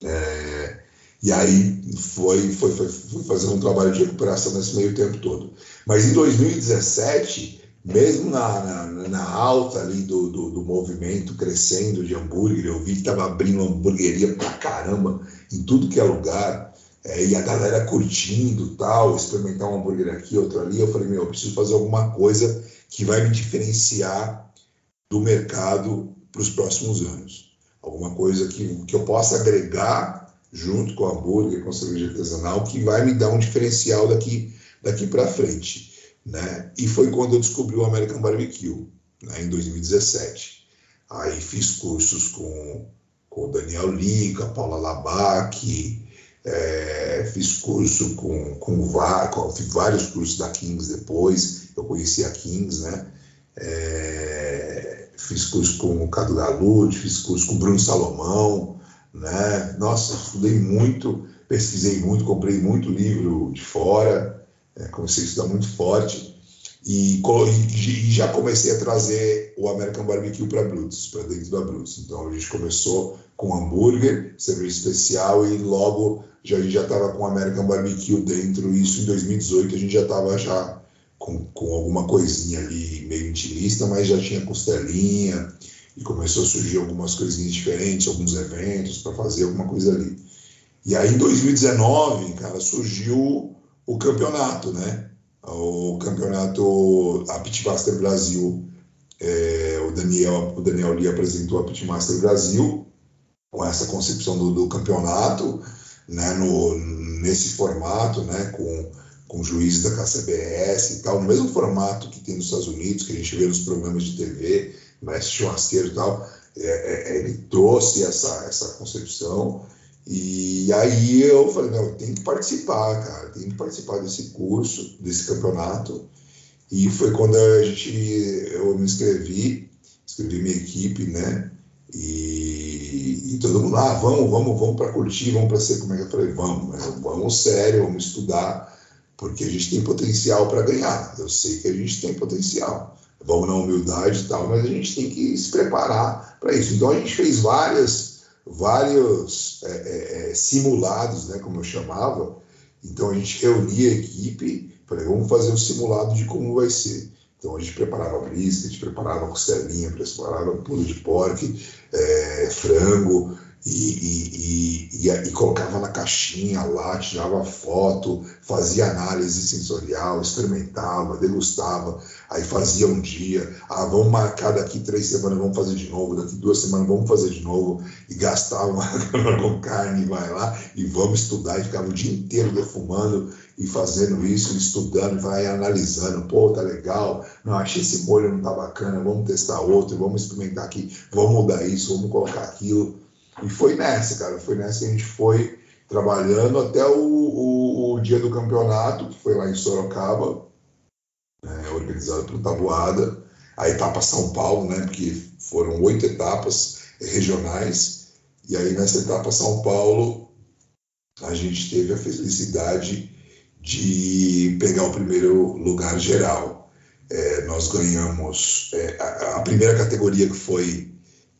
É, e aí foi, foi, foi, foi fazer um trabalho de recuperação nesse meio tempo todo. Mas em 2017, mesmo na, na, na alta ali do, do, do, movimento crescendo de hambúrguer, eu vi que estava abrindo hamburgueria pra caramba em tudo que é lugar, é, e a galera curtindo tal, experimentar um hambúrguer aqui, outro ali. Eu falei, meu, eu preciso fazer alguma coisa que vai me diferenciar do mercado para os próximos anos. alguma coisa que, que eu possa agregar junto com o hambúrguer, com a cerveja artesanal, que vai me dar um diferencial daqui, daqui para frente. Né? E foi quando eu descobri o American Barbecue, né, em 2017. Aí fiz cursos com, com o Daniel Lee, com a Paula Labac, é, fiz curso com, com, com, fiz vários cursos da Kings depois, eu conheci a Kings, né? É, fiz curso com o Cadu Galute, fiz curso com o Bruno Salomão, né? Nossa, estudei muito, pesquisei muito, comprei muito livro de fora, é, comecei a estudar muito forte e, e, já comecei a trazer o American Barbecue para Brutus, para dentro da Brutus. Então a gente começou com hambúrguer, cerveja especial e logo já, a gente já estava com American Barbecue dentro. Isso em 2018 a gente já estava já com, com alguma coisinha ali meio intimista, mas já tinha costelinha e começou a surgir algumas coisinhas diferentes, alguns eventos para fazer alguma coisa ali. E aí em 2019, cara, surgiu o campeonato, né? O campeonato a Pitmaster Brasil, é, o Daniel, o Daniel Lee apresentou a Pitmaster Brasil com essa concepção do, do campeonato, né? No, nesse formato, né? Com com juízes da KCBS e tal, no mesmo formato que tem nos Estados Unidos, que a gente vê nos programas de TV, mestre churrasqueiro e tal, é, é, ele trouxe essa, essa concepção. E aí eu falei, não, tem que participar, cara, tem que participar desse curso, desse campeonato. E foi quando a gente, eu me inscrevi, escrevi minha equipe, né? E, e todo mundo, ah, vamos, vamos, vamos para curtir, vamos para ser, como é que eu falei, vamos, vamos sério, vamos estudar porque a gente tem potencial para ganhar. Eu sei que a gente tem potencial. Vamos na humildade e tal, mas a gente tem que se preparar para isso. Então a gente fez várias, vários é, é, é, simulados, né, como eu chamava. Então a gente reunia a equipe, falei, vamos fazer um simulado de como vai ser. Então a gente preparava brisket, preparava costelinha, preparava pulo de porco, é, frango, e, e, e, e, colocava na caixinha lá, tirava foto, fazia análise sensorial, experimentava, degustava, aí fazia um dia, ah, vamos marcar daqui três semanas, vamos fazer de novo, daqui duas semanas vamos fazer de novo, e gastava com carne, vai lá, e vamos estudar, e ficava o dia inteiro defumando e fazendo isso, estudando, vai analisando, pô, tá legal, não, achei esse molho não tá bacana, vamos testar outro, vamos experimentar aqui, vamos mudar isso, vamos colocar aquilo, e foi nessa, cara, foi nessa que a gente foi trabalhando até o, o, o dia do campeonato, que foi lá em Sorocaba, né, organizado pelo Tabuada, a etapa São Paulo, né, porque foram oito etapas regionais, e aí nessa etapa São Paulo a gente teve a felicidade de pegar o primeiro lugar geral. É, nós ganhamos é, a, a, primeira categoria que foi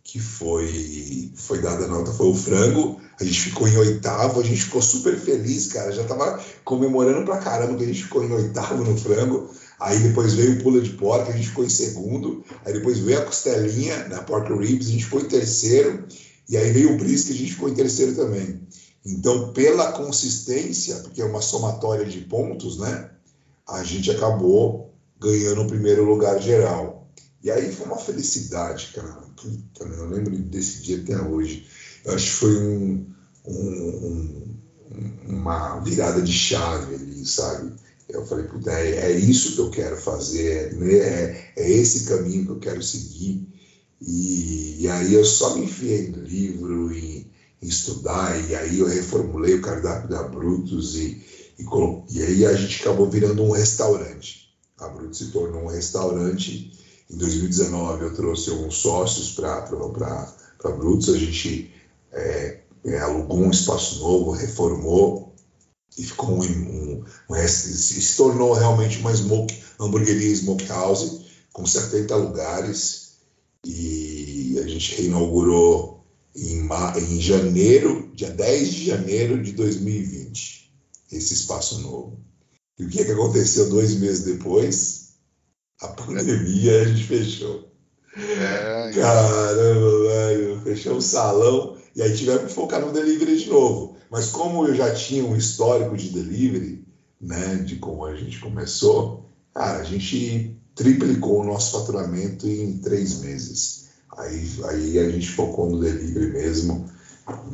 que foi, foi dada a nota foi o frango. A gente ficou em oitavo, a gente ficou super feliz, cara. Já tava comemorando pra caramba que a gente ficou em oitavo no frango. Aí depois veio o pula de porco, a gente ficou em segundo. Aí depois veio a costelinha, na pork ribs, a gente ficou em terceiro. E aí veio o brisket, a gente ficou em terceiro também. Então, pela consistência, porque é uma somatória de pontos, né? A gente acabou ganhando o primeiro lugar geral. E aí foi uma felicidade, cara. Puta, eu lembro desse dia até hoje. Eu acho que foi um, um, um, uma virada de chave ali, sabe? Eu falei, puta, é, é isso que eu quero fazer, é, é, é esse caminho que eu quero seguir. E, e, aí eu só me enfiei em livro, em, em, estudar, e aí eu reformulei o cardápio da Brutus, e, e, e aí a gente acabou virando um restaurante. A Brutus se tornou um restaurante em 2019 eu trouxe alguns sócios para Brutus, a gente é, é, alugou um espaço novo, reformou e ficou um, um, um, se tornou realmente uma smoke, hamburgueria smokehouse com 70 lugares e a gente reinaugurou em, em janeiro, dia 10 de janeiro de 2020, esse espaço novo. E o que, é que aconteceu dois meses depois? A pandemia a gente fechou. É, Caramba, velho, fechou o salão e aí tivemos que focar no delivery de novo. Mas como eu já tinha um histórico de delivery, né, de como a gente começou, cara, a gente triplicou o nosso faturamento em três meses. Aí, aí a gente focou no delivery mesmo,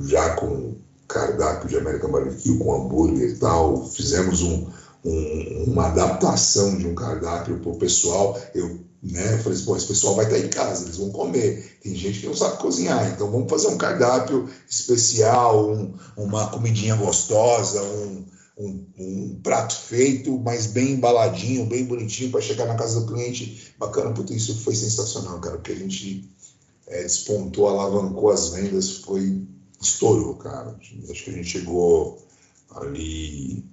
já com cardápio de American Barbecue, com hambúrguer e tal. Fizemos um, um, uma adaptação de um cardápio para o pessoal. Eu né, eu falei assim, esse pessoal vai estar em casa, eles vão comer. Tem gente que não sabe cozinhar, então vamos fazer um cardápio especial, um, uma comidinha gostosa, um, um, um, prato feito, mas bem embaladinho, bem bonitinho para chegar na casa do cliente. Bacana, puto, isso foi sensacional, cara, porque a gente é, despontou, alavancou as vendas, foi estourou, cara. Acho que a gente chegou ali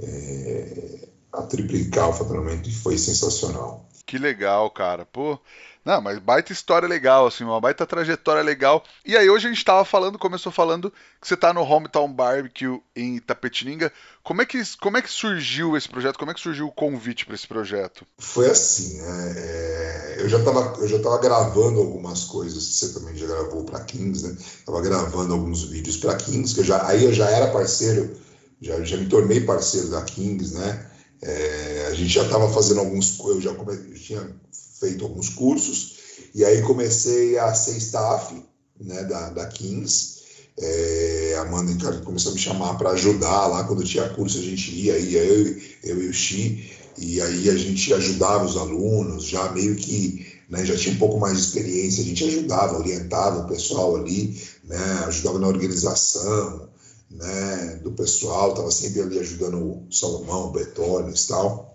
é, a triplicar o faturamento e foi sensacional. Que legal, cara. Pô, não, mas baita história legal, assim, uma baita trajetória legal. E aí hoje a gente tava falando, começou falando que você tá no Hometown Barbecue em Tapetininga. Como é que, como é que surgiu esse projeto? Como é que surgiu o convite para esse projeto? Foi assim, né? É, eu, já tava, eu já tava gravando algumas coisas, você também já gravou para Kings, né? Tava gravando alguns vídeos para Kings, que eu já, aí eu já era parceiro, já, já me tornei parceiro da Kings, né? É, a gente já estava fazendo alguns, eu já come, eu tinha feito alguns cursos, e aí comecei a ser staff né, da, da Kings. É, a Amanda e Ricardo começou a me chamar para ajudar lá, quando tinha curso a gente ia, ia eu, eu e o Xi, e aí a gente ajudava os alunos, já meio que né, já tinha um pouco mais de experiência, a gente ajudava, orientava o pessoal ali, né, ajudava na organização, né, do pessoal, estava sempre ali ajudando o Salomão, o Betones e tal.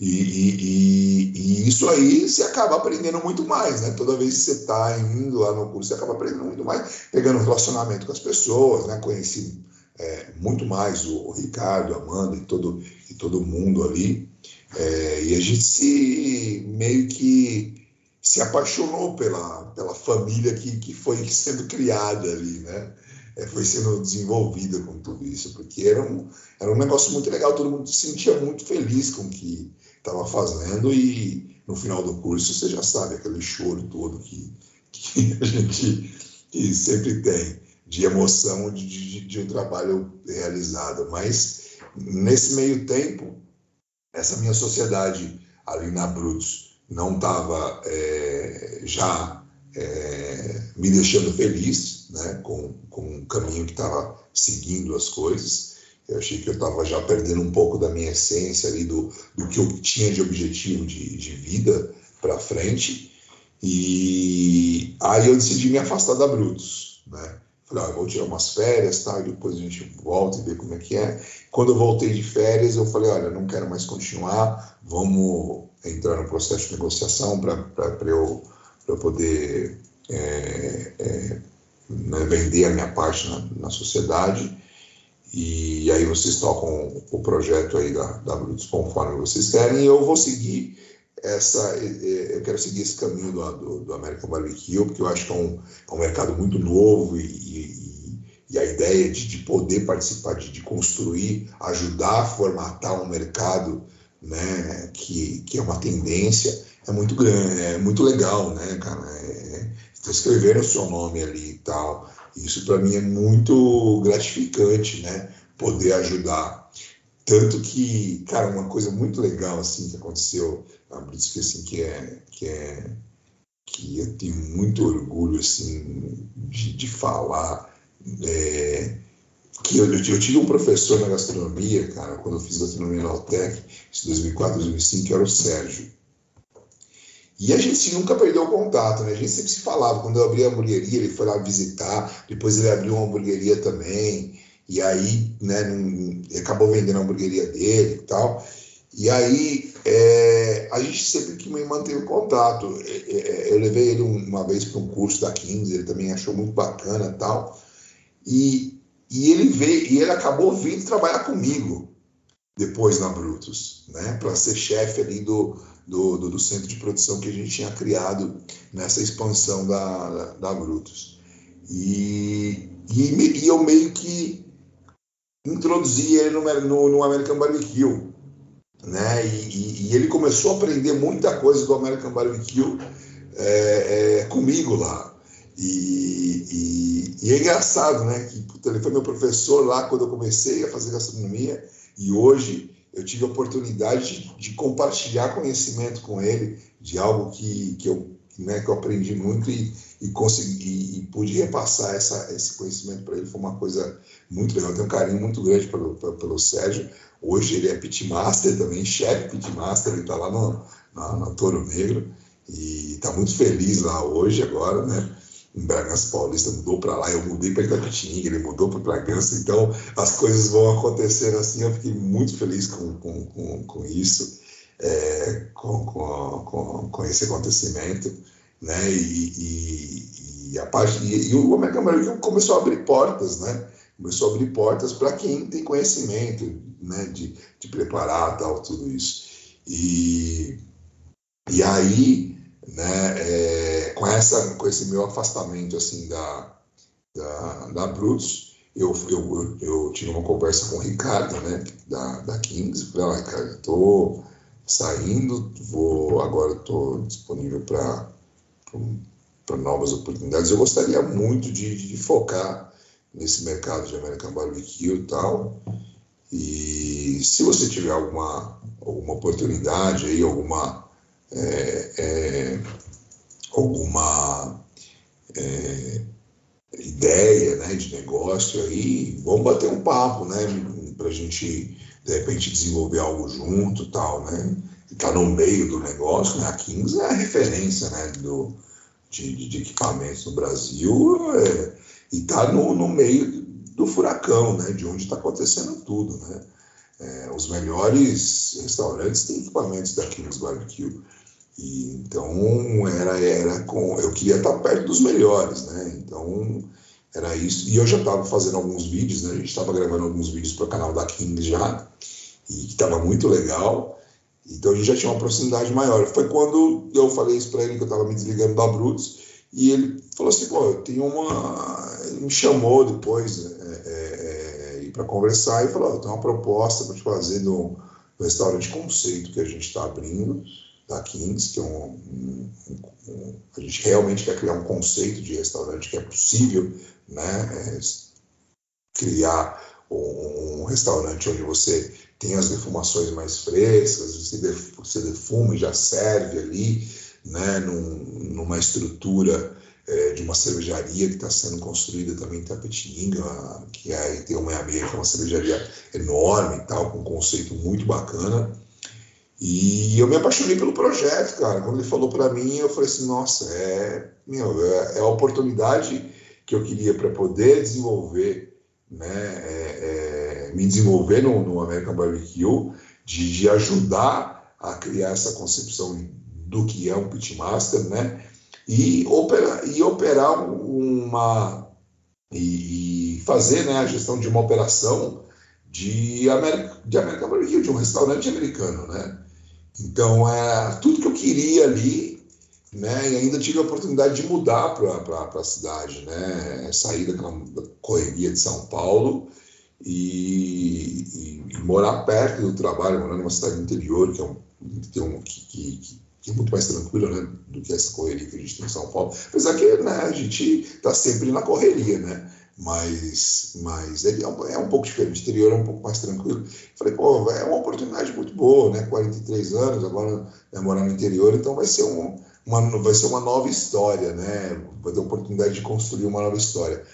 E, e, e, isso aí você acaba aprendendo muito mais, né? Toda vez que você está indo lá no curso, você acaba aprendendo muito mais, pegando relacionamento com as pessoas, né? Conheci é, muito mais o, o, Ricardo, a Amanda e todo, e todo mundo ali. É, e a gente se meio que se apaixonou pela, pela família que, que foi sendo criada ali, né? É, foi sendo desenvolvida com tudo isso, porque era um, era um negócio muito legal, todo mundo se sentia muito feliz com o que estava fazendo e no final do curso você já sabe aquele choro todo que, que a gente que sempre tem de emoção de, de, de um trabalho realizado. Mas nesse meio tempo, essa minha sociedade ali na Brutus não estava é, já é, me deixando feliz né, com, com o caminho que estava seguindo as coisas. Eu achei que eu estava já perdendo um pouco da minha essência ali, do, do que eu tinha de objetivo de, de vida para frente. E aí eu decidi me afastar da Brutus. Né? Falei, ah, vou tirar umas férias, tá? e depois a gente volta e vê como é que é. Quando eu voltei de férias, eu falei, olha, não quero mais continuar, vamos entrar no processo de negociação para eu para poder é, é, né, vender a minha parte na, na, sociedade. E aí vocês tocam o projeto aí da, da Brutus conforme vocês querem, e eu vou seguir essa, eu quero seguir esse caminho do, do, do American Barbecue, porque eu acho que é um, é um mercado muito novo e, e, e a ideia de, de poder participar, de, de, construir, ajudar a formatar um mercado né, que, que é uma tendência, é muito grande, é muito legal, né, cara? É, escrevendo o seu nome ali e tal. Isso para mim é muito gratificante, né? Poder ajudar. Tanto que, cara, uma coisa muito legal assim que aconteceu na Brits, que assim que é que é que eu tenho muito orgulho assim de, de falar é, que eu, eu, tive um professor na gastronomia, cara, quando eu fiz gastronomia na Altec, em 2004, 2005, que era o Sérgio. E a gente nunca perdeu o contato, né? A gente sempre se falava. Quando eu abri a hamburgueria, ele foi lá visitar, depois ele abriu uma hamburgueria também, e aí, né, acabou vendendo a hamburgueria dele e tal. E aí, é, a gente sempre que me manteve contato. É, é, eu levei ele uma vez para um curso da Kings, ele também achou muito bacana tal. E, e ele veio, e ele acabou vindo trabalhar comigo depois na Brutus, né, para ser chefe ali do, do, do, do, centro de produção que a gente tinha criado nessa expansão da, da, da Brutus. E, e, e, eu meio que introduzi ele no, no, no American Barbecue. Né? E, e, ele começou a aprender muita coisa do American Barbecue é, é, comigo lá. E, e, é engraçado, né? Que puta, ele foi meu professor lá quando eu comecei a fazer gastronomia e hoje eu tive a oportunidade de, de, compartilhar conhecimento com ele de algo que, que eu né, que eu aprendi muito e, e consegui e pude repassar essa, esse conhecimento para ele. Foi uma coisa muito legal. Eu tenho um carinho muito grande pelo, pelo, Sérgio. Hoje ele é pitmaster também, chefe pitmaster, ele está lá no, na Toro Negro e está muito feliz lá hoje agora, né? Em Bragança Paulista mudou para lá, eu mudei para Itapetininga, ele mudou para Bragança, então as coisas vão acontecendo assim. Eu fiquei muito feliz com, com, com, com isso é, com, com, com, esse acontecimento, né? E, e, e a parte e, e o Omega American começou a abrir portas, né? Começou a abrir portas para quem tem conhecimento, né? De, de preparar tal tudo isso. E, e aí, né? É, com essa com esse meu afastamento assim da da, da Brutus, eu, eu, eu, tive uma conversa com o Ricardo, né, da, da Kings, falei, ah, Ricardo, eu tô, saindo, vou agora estou disponível para novas oportunidades. Eu gostaria muito de, de, focar nesse mercado de American Barbecue e tal. E se você tiver alguma, alguma oportunidade aí, alguma é, é, alguma é, ideia né, de negócio aí, vamos bater um papo, né? Para a gente de repente desenvolver algo junto tal, né? Está no meio do negócio, né? A Kings é a referência, né? Do, de, de equipamentos no Brasil é, e está no, no meio do furacão, né? De onde está acontecendo tudo, né? É, os melhores restaurantes têm equipamentos da Kings Barbecue. E, então era era com eu queria estar perto dos melhores, né? Então era isso. E eu já estava fazendo alguns vídeos, né? A gente estava gravando alguns vídeos para o canal da King já, e que estava muito legal. Então a gente já tinha uma proximidade maior. Foi quando eu falei isso para ele, que eu estava me desligando da Brutus, e ele falou assim: pô, eu tenho uma. Ele me chamou depois é, é, é para conversar e falou: eu tenho uma proposta para te fazer no restaurante conceito que a gente está abrindo da Kings, que é um, um, um, a gente realmente quer criar um conceito de restaurante que é possível, né? É, criar um, restaurante onde você tem as defumações mais frescas, você, def, você defuma e já serve ali, né? Num, numa estrutura é, de uma cervejaria que está sendo construída também em Tapetininga, que é, tem uma uma cervejaria enorme e tal, com um conceito muito bacana. E eu me apaixonei pelo projeto, cara. Quando ele falou para mim, eu falei assim: nossa, é, meu, é, é a oportunidade que eu queria para poder desenvolver, né, é, é, me desenvolver no, no American Barbecue, de, de, ajudar a criar essa concepção do que é um pitmaster, né, e operar, e operar uma e, e fazer né, a gestão de uma operação de, América, de American Barbecue, de um restaurante americano, né? Então, é, tudo que eu queria ali, né, e ainda tive a oportunidade de mudar para a cidade, né, sair daquela correria de São Paulo e, e, e, morar perto do trabalho, morar numa cidade interior, que é, um, que, um, que, que, que é muito mais tranquila né, do que essa correria que a gente tem em São Paulo. Apesar que né, a gente está sempre na correria, né? Mas, mas ele é um, é um pouco diferente, o exterior é um pouco mais tranquilo. Falei, pô, é uma oportunidade muito boa, né? 43 anos, agora é morar no interior, então vai ser, um, uma, vai ser uma nova história, né? Vai ter a oportunidade de construir uma nova história.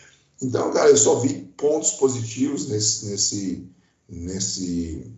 Então, cara, eu só vi pontos positivos nesse, nesse, nesse,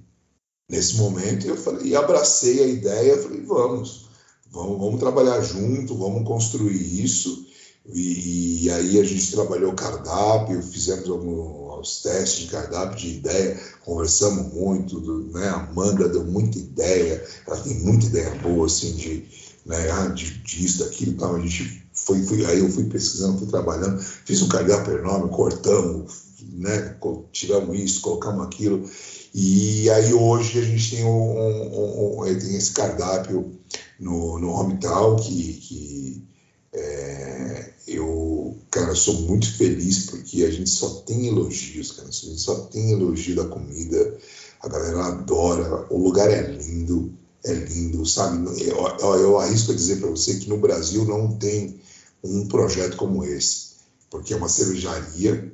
nesse momento e eu falei, e abracei a ideia, falei, vamos, vamos, vamos trabalhar junto, vamos construir isso e, e, aí a gente trabalhou cardápio, fizemos alguns testes de cardápio, de ideia, conversamos muito, né? A Amanda deu muita ideia, ela tem muita ideia boa, assim, de, né, ah, de, disso, daquilo, então a gente foi, foi, aí eu fui pesquisando, fui trabalhando, fiz um cardápio enorme, cortamos, né, tiramos isso, colocamos aquilo, e aí hoje a gente tem, um, um, um tem esse cardápio no, no Homital que, que é, eu, cara, sou muito feliz porque a gente só tem elogios, cara. A gente só tem elogio da comida. A galera adora. O lugar é lindo, é lindo, sabe? Eu, eu, eu arrisco a dizer para você que no Brasil não tem um projeto como esse, porque é uma cervejaria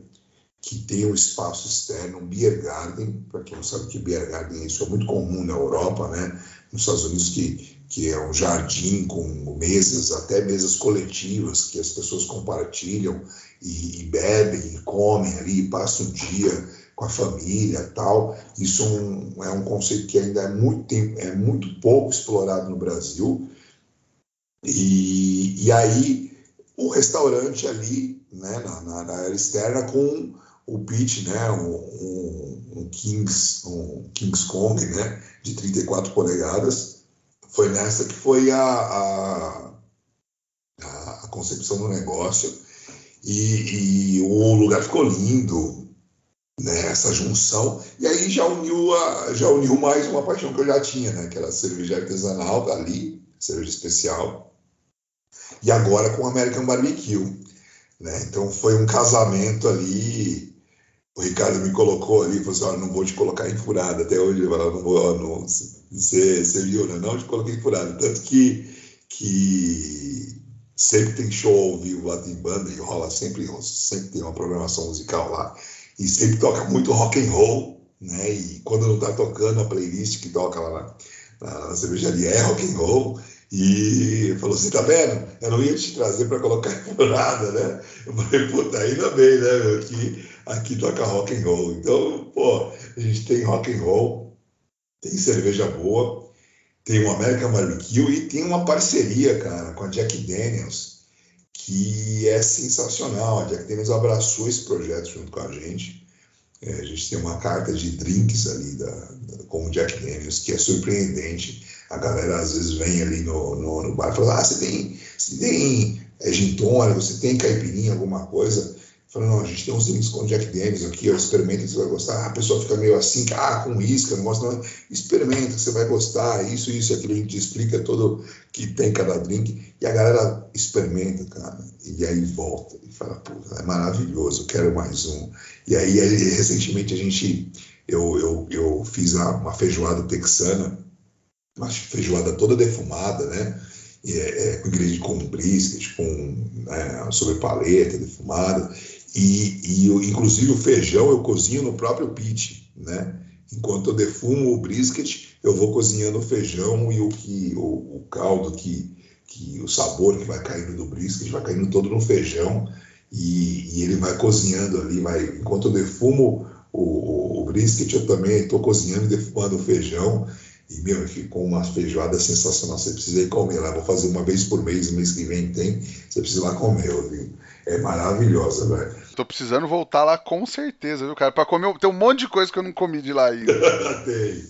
que tem um espaço externo, um beer garden. Para quem não sabe que beer garden é, isso é muito comum na Europa, né? Nos Estados Unidos que que é um jardim com mesas, até mesas coletivas, que as pessoas compartilham e, e bebem e comem ali, passam um dia com a família tal. Isso é um, é um conceito que ainda é muito, é muito pouco explorado no Brasil. E, e aí o restaurante ali, né, na, na, na área externa, com o pitch, né, um, um, um, Kings, um Kings Kong, né, de 34 polegadas. Foi nessa que foi a, a, a concepção do negócio. E, e, o lugar ficou lindo, né, junção. E aí já uniu, a, já uniu mais uma paixão que eu já tinha, né, que era a cerveja artesanal ali, cerveja especial. E agora com American Barbecue. Né? Então foi um casamento ali o Ricardo me colocou ali e falou assim: não vou te colocar em furada. Até hoje ele falou: não vou, não, você, viu, né? Não te coloquei em furada. Tanto que, que sempre tem show ao vivo lá de banda e rola sempre, sempre tem uma programação musical lá. E sempre toca muito rock and roll, né? E quando não tá tocando a playlist que toca lá na, na cervejaria é rock and roll. E falou assim, tá vendo? Eu não ia te trazer para colocar em furada, né? Eu falei, puta, ainda bem, né, meu? Que aqui toca rock and roll. Então, pô, a gente tem rock and roll, tem cerveja boa, tem o American Barbecue e tem uma parceria, cara, com a Jack Daniels, que é sensacional. A Jack Daniels abraçou esse projeto junto com a gente. É, a gente tem uma carta de drinks ali da, da, com o Jack Daniels, que é surpreendente. A galera às vezes vem ali no, no, no bar e fala: Ah, você tem, você tem é, você tem caipirinha, alguma coisa. Falei, não, a gente tem uns drinks com Jack Daniels aqui, ó, experimenta que você vai gostar. A pessoa fica meio assim, ah, com isca, não gosta, não. Experimenta que você vai gostar, isso, isso, aquilo, a gente explica todo que tem cada drink. E a galera experimenta, cara, e aí volta e fala, puta, é maravilhoso, eu quero mais um. E aí, recentemente, a gente, eu, eu, eu fiz uma feijoada texana, uma feijoada toda defumada, né? É, é, com ingredientes com brisket, com né, sobre paleta defumada. E, e inclusive o feijão eu cozinho no próprio pit, né? Enquanto eu defumo o brisket, eu vou cozinhando o feijão e o que o, o caldo que, que o sabor que vai caindo do brisket vai caindo todo no feijão e, e ele vai cozinhando ali, vai enquanto eu defumo o, o brisket, eu também estou cozinhando e defumando o feijão e, meu, ficou uma feijoada sensacional. Você precisa ir comer lá. Vou fazer uma vez por mês, mês que vem tem. Você precisa ir lá comer, viu? É maravilhosa, velho. Tô precisando voltar lá com certeza, viu, cara? Pra comer. Tem um monte de coisa que eu não comi de lá ainda. tem.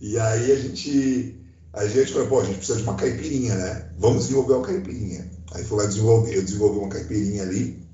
E aí a gente. A gente falou, pô, a gente precisa de uma caipirinha, né? Vamos desenvolver uma caipirinha. Aí foi lá desenvolver. Eu desenvolvi uma caipirinha ali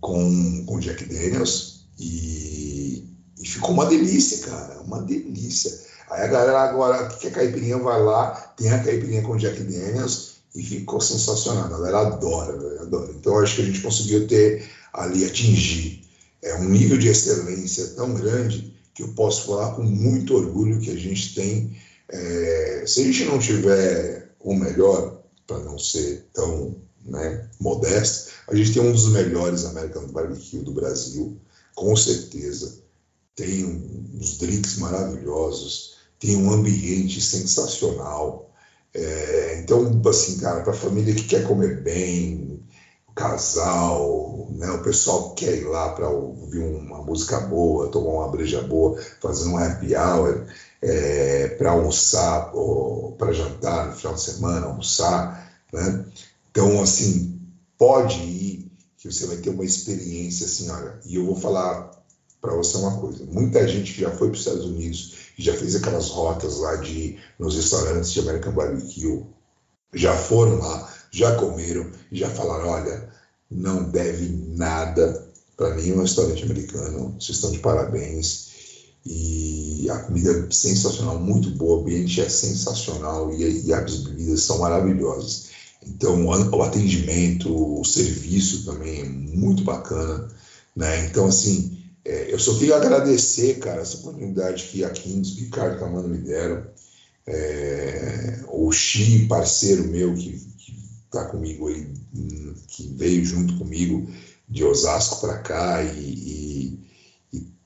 com, com Jack Daniels e, e ficou uma delícia, cara. Uma delícia. Aí a galera agora que quer caipirinha vai lá, tem a caipirinha com Jack Daniels e ficou sensacional. A galera adora, velho, adora. Então acho que a gente conseguiu ter ali, atingir é, um nível de excelência tão grande que eu posso falar com muito orgulho que a gente tem. É, se a gente não tiver o melhor, para não ser tão né, modesto, a gente tem um dos melhores American Barbecue do Brasil, com certeza. Tem uns drinks maravilhosos, tem um ambiente sensacional. É, então, assim, cara, para a família que quer comer bem, casal, né, o pessoal que quer ir lá para ouvir uma música boa, tomar uma breja boa, fazer um happy hour, é, para almoçar, para jantar no final de semana, almoçar, né? Então, assim, pode ir, que você vai ter uma experiência assim, olha, e eu vou falar para você uma coisa, muita gente que já foi para os Estados Unidos já fez aquelas rotas lá de nos restaurantes de American Barbecue, já foram lá, já comeram e já falaram, olha, não deve nada para nenhum restaurante americano, vocês estão de parabéns. E a comida é sensacional, muito boa, o ambiente é sensacional e, e as bebidas são maravilhosas. Então, o atendimento, o serviço também é muito bacana, né? Então, assim, é, eu só queria agradecer, cara, essa oportunidade que a Kings, Ricardo Camano me deram. É, o Xi, parceiro meu, que está comigo aí, que veio junto comigo de Osasco para cá e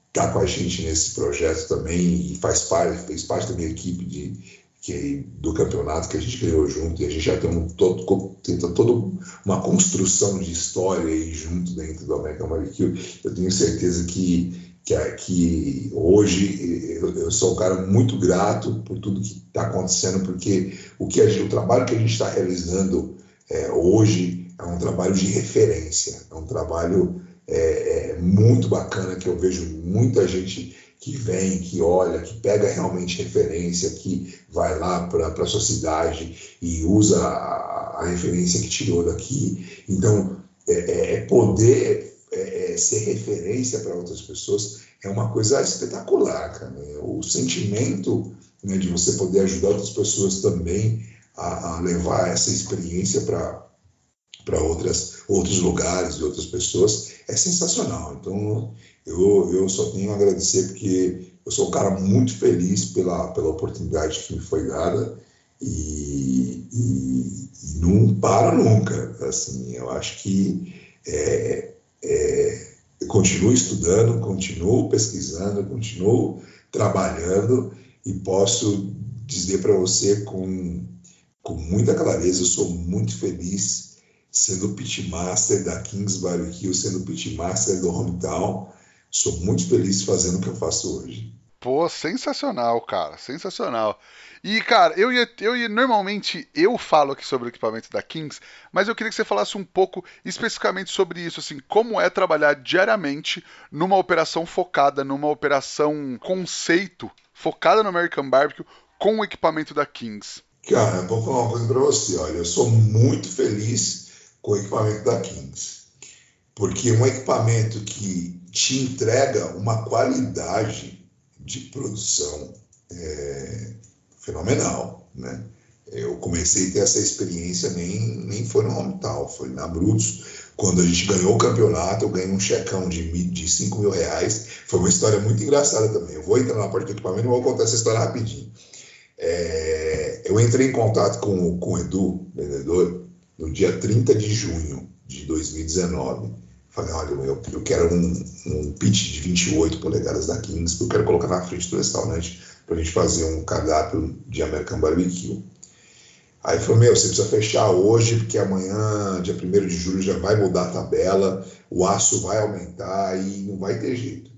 está com a gente nesse projeto também e faz parte, fez parte da minha equipe de que do campeonato que a gente ganhou junto e a gente já tem um todo, tenta toda uma construção de história aí junto dentro do American Barbecue. Eu tenho certeza que que, que hoje eu, eu, sou um cara muito grato por tudo que está acontecendo, porque o, que gente, o trabalho que a gente está realizando é, hoje é um trabalho de referência, é um trabalho é, é, muito bacana que eu vejo muita gente que vem, que olha, que pega realmente referência, que vai lá para a sua cidade e usa a, a, referência que tirou daqui. Então, é, é, é poder é, é, ser referência para outras pessoas é uma coisa espetacular, cara. O sentimento né, de você poder ajudar outras pessoas também a, a levar essa experiência para para outros lugares e outras pessoas é sensacional. Então eu, eu só tenho a agradecer porque eu sou um cara muito feliz pela, pela oportunidade que me foi dada e, e, e não para nunca. Assim, eu acho que é, é, continuo estudando, continuo pesquisando, continuo trabalhando e posso dizer para você com, com muita clareza, eu sou muito feliz sendo pitmaster da Kings Barbecue, sendo pitmaster do Hometown. Sou muito feliz fazendo o que eu faço hoje. Pô, sensacional, cara, sensacional. E, cara, eu ia, eu ia, normalmente eu falo aqui sobre o equipamento da Kings, mas eu queria que você falasse um pouco especificamente sobre isso, assim, como é trabalhar diariamente numa operação focada, numa operação conceito, focada no American Barbecue, com o equipamento da Kings. Cara, vou falar uma coisa para você, olha, eu sou muito feliz com o equipamento da Kings, porque é um equipamento que te entrega uma qualidade de produção é, fenomenal, né? Eu comecei a ter essa experiência, nem, nem foi no Hometown, foi na Brutus. Quando a gente ganhou o campeonato, eu ganhei um checão de, de 5 mil reais. Foi uma história muito engraçada também. Eu vou entrar na parte do equipamento e vou contar essa história rapidinho. É, eu entrei em contato com, com o Edu, vendedor, no dia 30 de junho de 2019. Falei, olha, eu, eu quero um, um pitch de 28 polegadas da Kings, porque eu quero colocar na frente do restaurante para a gente fazer um cardápio de American Barbecue. Aí falou, meu, você precisa fechar hoje, porque amanhã, dia 1 de julho, já vai mudar a tabela, o aço vai aumentar e não vai ter jeito.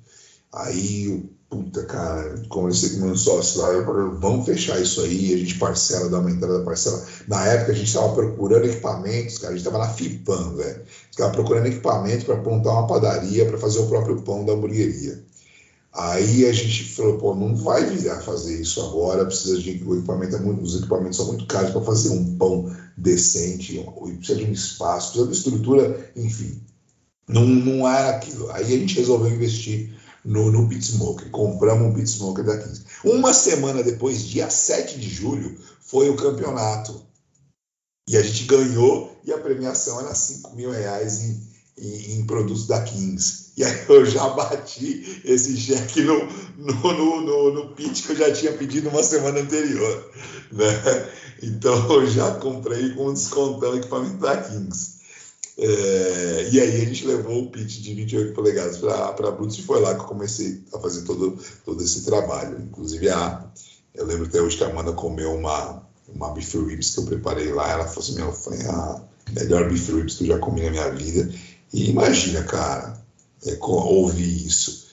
Aí, puta, cara, conversei com meu sócio lá, eu falei, vamos fechar isso aí, a gente parcela, dá uma entrada da parcela. Na época a gente estava procurando equipamentos, cara, a gente estava na FIPAM, velho. Estava procurando equipamento para montar uma padaria, para fazer o próprio pão da hamburgueria. Aí a gente falou, pô, não vai virar fazer isso agora, precisa de o equipamento é muito, os equipamentos são muito caros para fazer um pão decente, precisa de um espaço, precisa de estrutura, enfim. Não, não era aquilo. Aí a gente resolveu investir no, no compramos um Pit Smoker da 15. Uma semana depois, dia 7 de julho, foi o campeonato. E a gente ganhou e a premiação era 5 mil reais em, em, em produtos da Kings. E aí eu já bati esse cheque no, no, no, no, no pitch que eu já tinha pedido uma semana anterior. Né? Então eu já comprei com descontão equipamento da Kings. É, e aí a gente levou o pitch de 28 polegadas para Brutus e foi lá que eu comecei a fazer todo, todo esse trabalho. Inclusive, a, eu lembro até hoje que a Amanda comeu uma, uma beef ribs que eu preparei lá. Ela falou assim: Meu, foi a melhor beef ribs que eu já comi na minha vida. E imagina, cara, é, ouvir isso.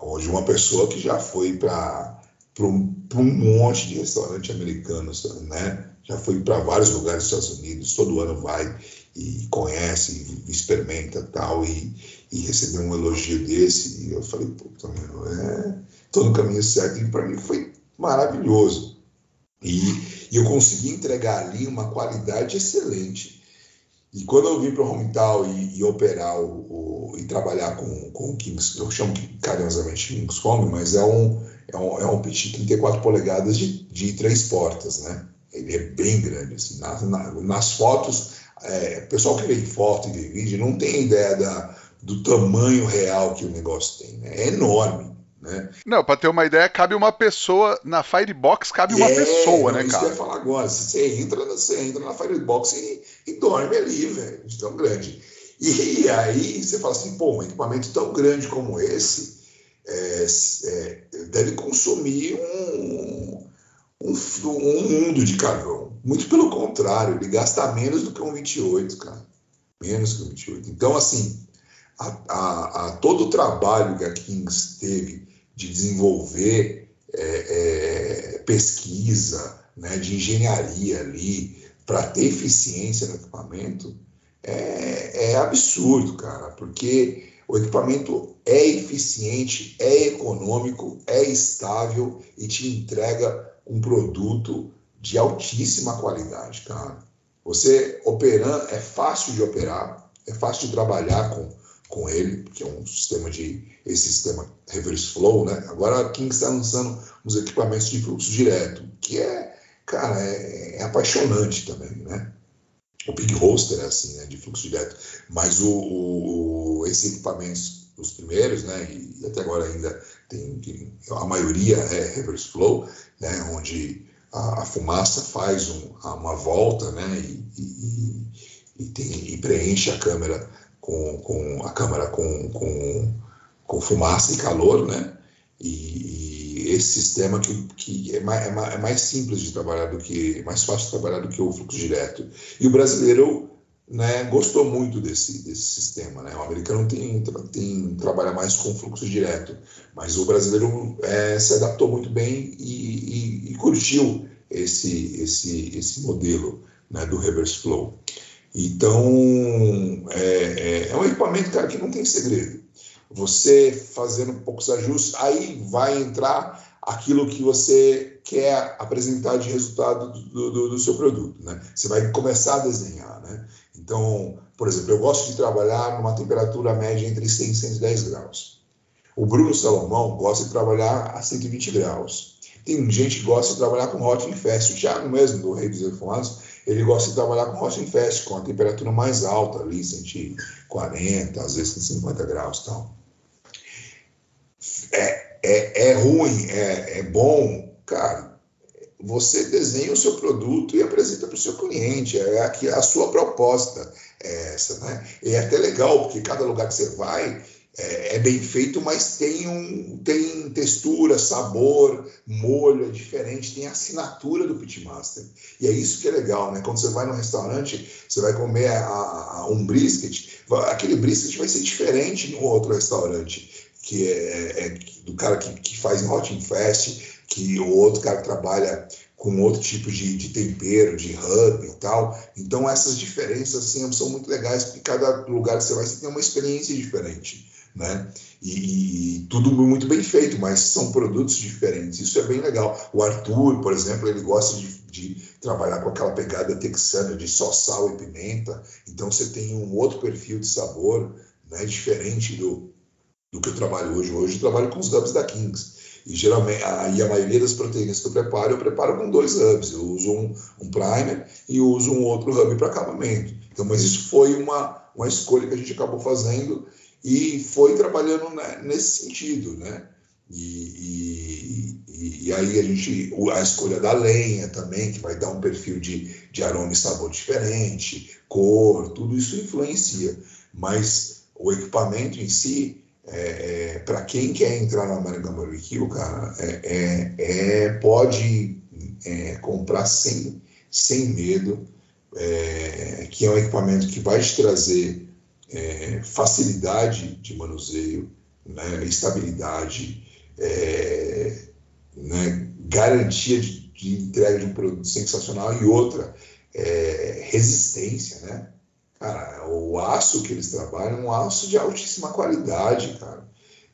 Hoje, uma pessoa que já foi para um, um monte de restaurante americano, né? já foi para vários lugares dos Estados Unidos, todo ano vai e conhece, e experimenta tal, e, e recebeu um elogio desse. E eu falei, puta, meu, é, tô no caminho certo. E para mim foi maravilhoso. E, e eu consegui entregar ali uma qualidade excelente e quando eu vim para o Hometown e, e operar o, o, e trabalhar com, com o Kings, eu chamo carinhosamente Kings Home, mas é um, é um, é um pit 34 polegadas de, de três portas, né? Ele é bem grande, assim. Na, na, nas fotos, é, o pessoal que vê foto e vê vídeo não tem ideia da, do tamanho real que o negócio tem, né? É enorme. Né? Não, para ter uma ideia, cabe uma pessoa na Firebox, cabe uma é, pessoa, né, isso cara? Isso que eu ia falar agora. Você entra, você entra na Firebox e, e dorme ali, velho, de tão grande. E, aí você fala assim, pô, um equipamento tão grande como esse é, é, deve consumir um, um, um mundo de carvão. Muito pelo contrário, ele gasta menos do que um 28, cara. Menos que um 28. Então, assim, a, a, a todo o trabalho que a Kings teve de desenvolver é, é, pesquisa, né, de engenharia ali, para ter eficiência no equipamento, é, é absurdo, cara, porque o equipamento é eficiente, é econômico, é estável e te entrega um produto de altíssima qualidade, cara. Você operando, é fácil de operar, é fácil de trabalhar com, com ele, porque é um sistema de esse sistema reverse flow, né? Agora a King está lançando uns equipamentos de fluxo direto, que é, cara, é, é apaixonante também, né? O Big Roaster é assim, né, de fluxo direto, mas o, o esses equipamentos, os primeiros, né, e até agora ainda tem, tem a maioria é reverse flow, né, onde a, a fumaça faz um, uma volta, né, e, e, e, tem, e preenche a câmera com, com a câmera com, com, com fumaça e calor, né, e, esse sistema que, que é, mais, é, mais, é, simples de trabalhar do que, mais fácil de trabalhar do que o fluxo direto. E o brasileiro né, gostou muito desse, desse sistema. Né? O americano tem, tem trabalha mais com fluxo direto, mas o brasileiro é, se adaptou muito bem e, e, e curtiu esse, esse, esse modelo né, do reverse flow. Então, é, é, é um equipamento, cara, que não tem segredo você fazendo poucos ajustes, aí vai entrar aquilo que você quer apresentar de resultado do, do, do, seu produto, né? Você vai começar a desenhar, né? Então, por exemplo, eu gosto de trabalhar numa temperatura média entre 100 e 110 graus. O Bruno Salomão gosta de trabalhar a 120 graus. Tem gente que gosta de trabalhar com hot and fast. O Thiago mesmo, do Rei dos Perfumados, ele gosta de trabalhar com and fast, com a temperatura mais alta ali, 140, às vezes 150 graus tal é, é, é ruim, é, é bom, cara, você desenha o seu produto e apresenta para o seu cliente. É aqui a sua proposta é essa, né? E é até legal, porque cada lugar que você vai é, é, bem feito, mas tem, um, tem textura, sabor, molho, é diferente, tem a assinatura do Pitmaster. E é isso que é legal, né? Quando você vai no restaurante, você vai comer a, a, um brisket, aquele brisket vai ser diferente no outro restaurante que é, é do cara que, que faz Hot Fast, que o outro cara trabalha com outro tipo de, de, tempero, de hub e tal. Então essas diferenças assim, são muito legais, porque cada lugar que você vai, você tem uma experiência diferente. Né? E, e, tudo muito bem feito, mas são produtos diferentes. Isso é bem legal. O Arthur, por exemplo, ele gosta de, de trabalhar com aquela pegada texana de só sal e pimenta. Então você tem um outro perfil de sabor, né, diferente do, do que eu trabalho hoje. Hoje eu trabalho com os hubs da Kings. E geralmente, aí a maioria das proteínas que eu preparo, eu preparo com dois hubs. Eu uso um, um primer e uso um outro hub para acabamento. Então, mas isso foi uma, uma escolha que a gente acabou fazendo e foi trabalhando nesse sentido, né? E, e, e, aí a gente a escolha da lenha também que vai dar um perfil de, de aroma e sabor diferente, cor, tudo isso influencia. Mas o equipamento em si é, é, para quem quer entrar na American Barbecue, cara, é, é, é pode é, comprar sem, sem medo, que é um equipamento que vai te trazer facilidade de manuseio, né, estabilidade, né, garantia de, de, entrega de um produto sensacional e outra, resistência, né? Cara, o aço que eles trabalham é um aço de altíssima qualidade, cara.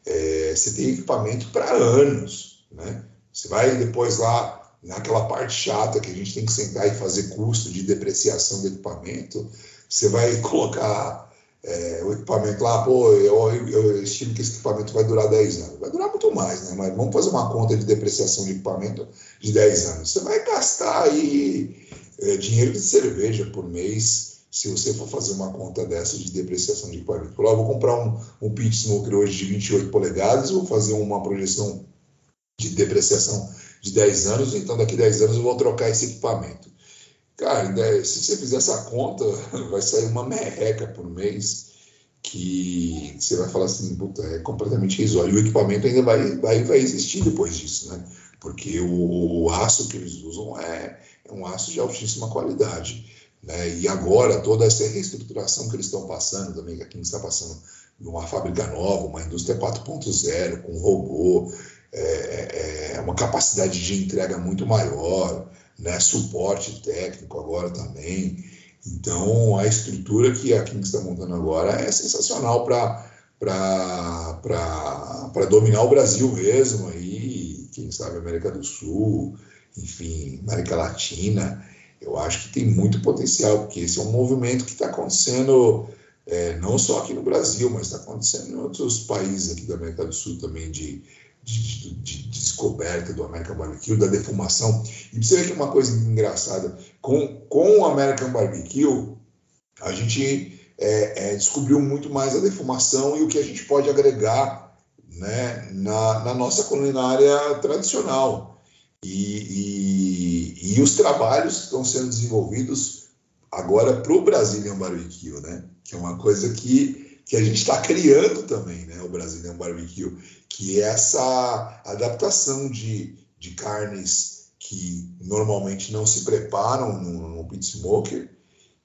É, você tem equipamento para anos, né? Você vai depois lá naquela parte chata que a gente tem que sentar e fazer custo de depreciação do equipamento, você vai colocar é, o equipamento lá, pô, eu, eu, estimo que esse equipamento vai durar 10 anos. Vai durar muito mais, né? Mas vamos fazer uma conta de depreciação de equipamento de 10 anos. Você vai gastar aí é, dinheiro de cerveja por mês se você for fazer uma conta dessa de depreciação de equipamento. Eu vou comprar um, um pit smoker hoje de 28 polegadas, vou fazer uma projeção de depreciação de 10 anos, então daqui a 10 anos eu vou trocar esse equipamento. Cara, se você fizer essa conta, vai sair uma merreca por mês que você vai falar assim, puta, é completamente irrisório. E o equipamento ainda vai, vai, vai existir depois disso, né? porque o, o aço que eles usam é, é, um aço de altíssima qualidade. Né? E agora, toda essa reestruturação que eles estão passando, também que a Kings está passando numa fábrica nova, uma indústria 4.0, com robô, é, é, é, uma capacidade de entrega muito maior, né? suporte técnico agora também. Então, a estrutura que a Kings está montando agora é sensacional para dominar o Brasil mesmo, aí, quem sabe América do Sul, enfim, América Latina. Eu acho que tem muito potencial, porque esse é um movimento que está acontecendo é, não só aqui no Brasil, mas está acontecendo em outros países aqui da América do Sul também, de, de, de, de descoberta do American Barbecue, da defumação. E você ver que uma coisa engraçada, com, com o American Barbecue, a gente é, é, descobriu muito mais a defumação e o que a gente pode agregar né, na, na nossa culinária tradicional. E, e, e, os trabalhos que estão sendo desenvolvidos agora para o Brazilian Barbecue, né? que é uma coisa que, que a gente está criando também, né? o Brazilian Barbecue, que é essa adaptação de, de carnes que normalmente não se preparam no, no pit smoker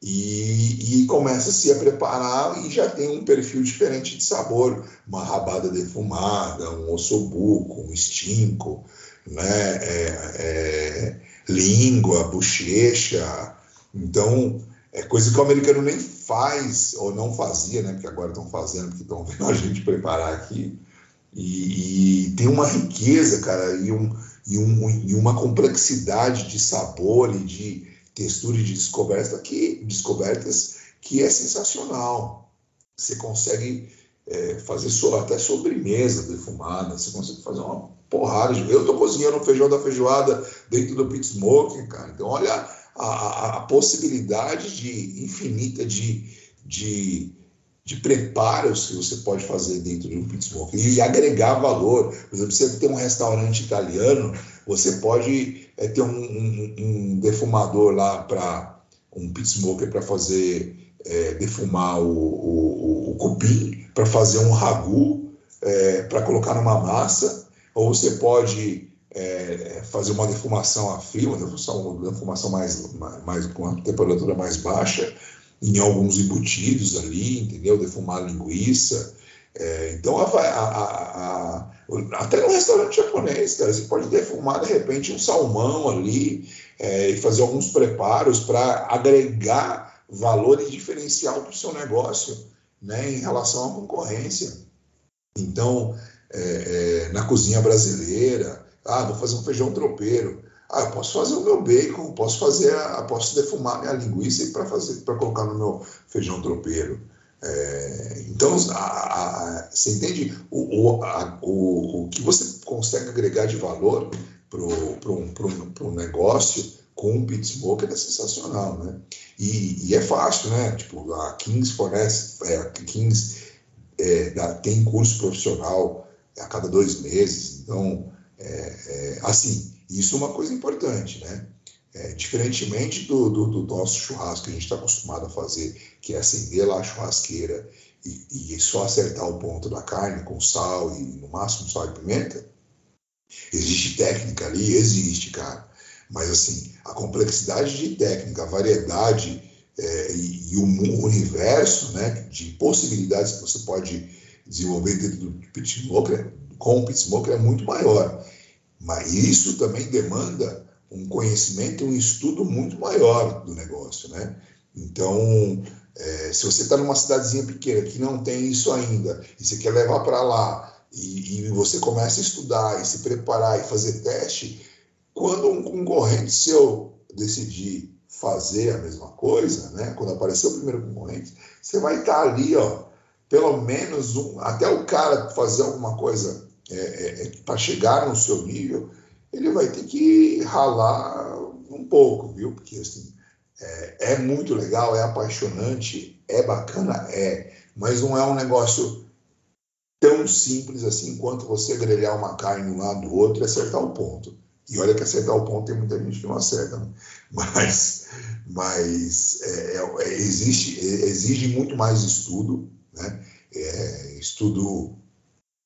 e, e, começa -se a preparar e já tem um perfil diferente de sabor, uma rabada defumada, um ossobuco, um estinco, né, é, é, língua, bochecha, então é coisa que o americano nem faz ou não fazia, né, porque agora estão fazendo, porque estão vendo a gente preparar aqui, e, e tem uma riqueza, cara, e, um, e, um, e uma complexidade de sabor e de textura e de descoberta que, descobertas que é sensacional. Você consegue é, fazer até sobremesa defumada, você consegue fazer uma porrada. De... Eu estou cozinhando feijão da feijoada dentro do pit smoking, cara. Então, olha a, a, possibilidade de infinita de, de de preparos que você pode fazer dentro de um pit e agregar valor. Por exemplo, você tem um restaurante italiano, você pode é, ter um, um, um, defumador lá para um pit smoker para fazer é, defumar o, o, o cupim, para fazer um ragu, é, para colocar numa massa, ou você pode é, fazer uma defumação a frio, uma defumação, uma defumação mais, mais, com uma temperatura mais baixa, em alguns embutidos ali, entendeu? Defumar linguiça. É, então, a, a, a, até no restaurante japonês, cara, você pode defumar de repente um salmão ali é, e fazer alguns preparos para agregar valor e diferencial para o seu negócio né, em relação à concorrência. Então, é, é, na cozinha brasileira, ah, vou fazer um feijão tropeiro. Ah, eu posso fazer o meu bacon, posso fazer, a, posso defumar minha linguiça para fazer, para colocar no meu feijão tropeiro. É, então, a, a, você entende o, o, o, o que você consegue agregar de valor para um negócio com um pit smoker é sensacional, né? E, e, é fácil, né? Tipo, a Kings fornece, é, a Kings é, dá, tem curso profissional a cada dois meses, então, é, é assim, isso é uma coisa importante, né? É, diferentemente do, do, do, nosso churrasco que a gente está acostumado a fazer, que é acender lá a churrasqueira e, e, só acertar o ponto da carne com sal e no máximo sal e pimenta, existe técnica ali? Existe, cara. Mas assim, a complexidade de técnica, a variedade é, e, e, o universo né, de possibilidades que você pode desenvolver dentro do pit smoker, com o pit smoker é muito maior. Mas isso também demanda um conhecimento e um estudo muito maior do negócio, né? Então, é, se você está numa cidadezinha pequena que não tem isso ainda, e você quer levar para lá, e, e, você começa a estudar e se preparar e fazer teste, quando um concorrente seu decidir fazer a mesma coisa, né? Quando aparecer o primeiro concorrente, você vai estar tá ali, ó, pelo menos um, até o cara fazer alguma coisa é, é, é para chegar no seu nível, ele vai ter que ralar um pouco, viu? Porque assim, é, é, muito legal, é apaixonante, é bacana, é, mas não é um negócio tão simples assim quanto você grelhar uma carne um lado do outro e acertar o ponto. E olha que acertar o ponto tem muita gente que não acerta, né? mas, mas é, é, existe, exige muito mais estudo, né? estudo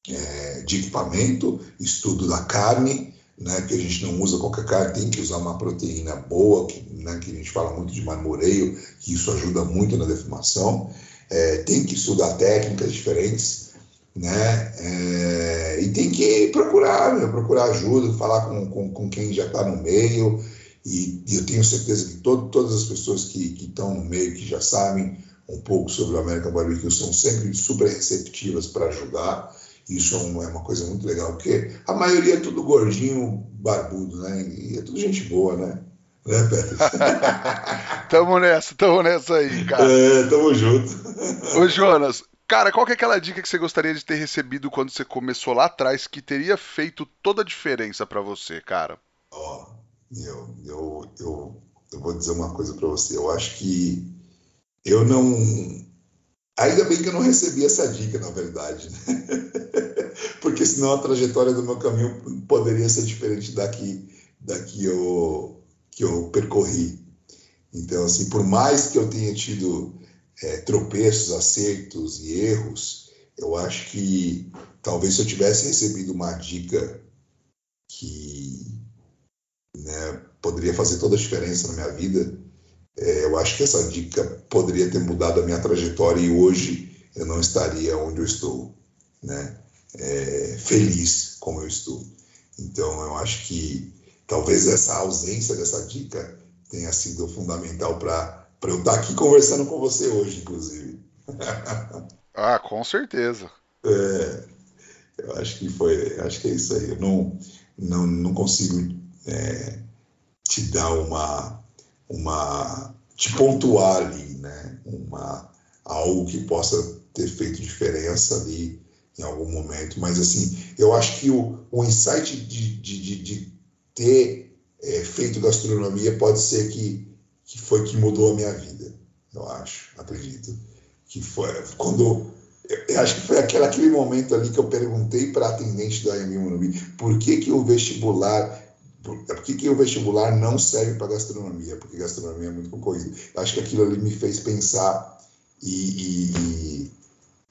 é, de equipamento, estudo da carne, né, que a gente não usa qualquer carne, tem que usar uma proteína boa, que, né, que a gente fala muito de marmoreio, que isso ajuda muito na defumação. É, tem que estudar técnicas diferentes, né? É, e tem que procurar, né, procurar ajuda, falar com, com, com quem já está no meio. E, e, eu tenho certeza que todo, todas as pessoas que estão no meio, que já sabem um pouco sobre o American Barbecue, são sempre super receptivas para ajudar. Isso é uma, é uma coisa muito legal, porque a maioria é tudo gordinho, barbudo, né? E é tudo gente boa, né? Né, Pedro? tamo nessa, tamo nessa aí, cara. É, tamo junto. Ô, Jonas, cara, qual que é aquela dica que você gostaria de ter recebido quando você começou lá atrás que teria feito toda a diferença para você, cara? Ó, oh, eu, eu, eu, eu vou dizer uma coisa para você. Eu acho que eu não Ainda bem que eu não recebi essa dica, na verdade, né? porque senão a trajetória do meu caminho poderia ser diferente daqui, daqui eu, que eu percorri. Então, assim, por mais que eu tenha tido é, tropeços, acertos e erros, eu acho que talvez se eu tivesse recebido uma dica que né, poderia fazer toda a diferença na minha vida, é, eu acho que essa dica poderia ter mudado a minha trajetória e hoje eu não estaria onde eu estou, né? É, feliz como eu estou. Então, eu acho que talvez essa ausência dessa dica tenha sido fundamental para eu estar aqui conversando com você hoje, inclusive. ah, com certeza. É, eu acho que foi, acho que é isso aí. Eu não, não, não consigo é, te dar uma uma te pontuar ali, né? Uma algo que possa ter feito diferença ali em algum momento. Mas assim, eu acho que o, o insight de, de, de, de ter é, feito gastronomia pode ser que, que foi que mudou a minha vida. Eu acho, acredito. Que foi quando eu acho que foi aquele, aquele momento ali que eu perguntei para a atendente da AMI Morumbi por que, que o vestibular é por que, que o vestibular não serve para gastronomia? Porque gastronomia é muito concorrido. Acho que aquilo ali me fez pensar e, e,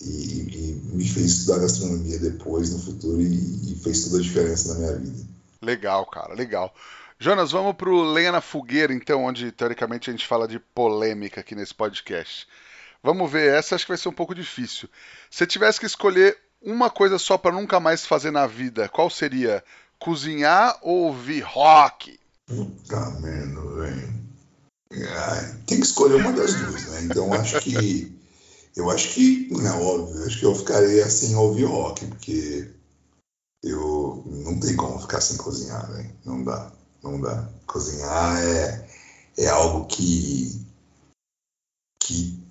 e, e me fez estudar gastronomia depois, no futuro, e, fez toda a diferença na minha vida. Legal, cara, legal. Jonas, vamos para o Lenha na Fogueira, então, onde teoricamente a gente fala de polêmica aqui nesse podcast. Vamos ver, essa acho que vai ser um pouco difícil. Se tivesse que escolher uma coisa só para nunca mais fazer na vida, qual seria? Cozinhar ou ouvir rock? Puta merda, velho. tem que escolher uma das duas, né? Então acho que. Eu acho que, é óbvio, acho que eu ficaria assim ouvir rock, porque eu não tem como ficar sem cozinhar, velho. Não dá, não dá. Cozinhar é, é algo que, que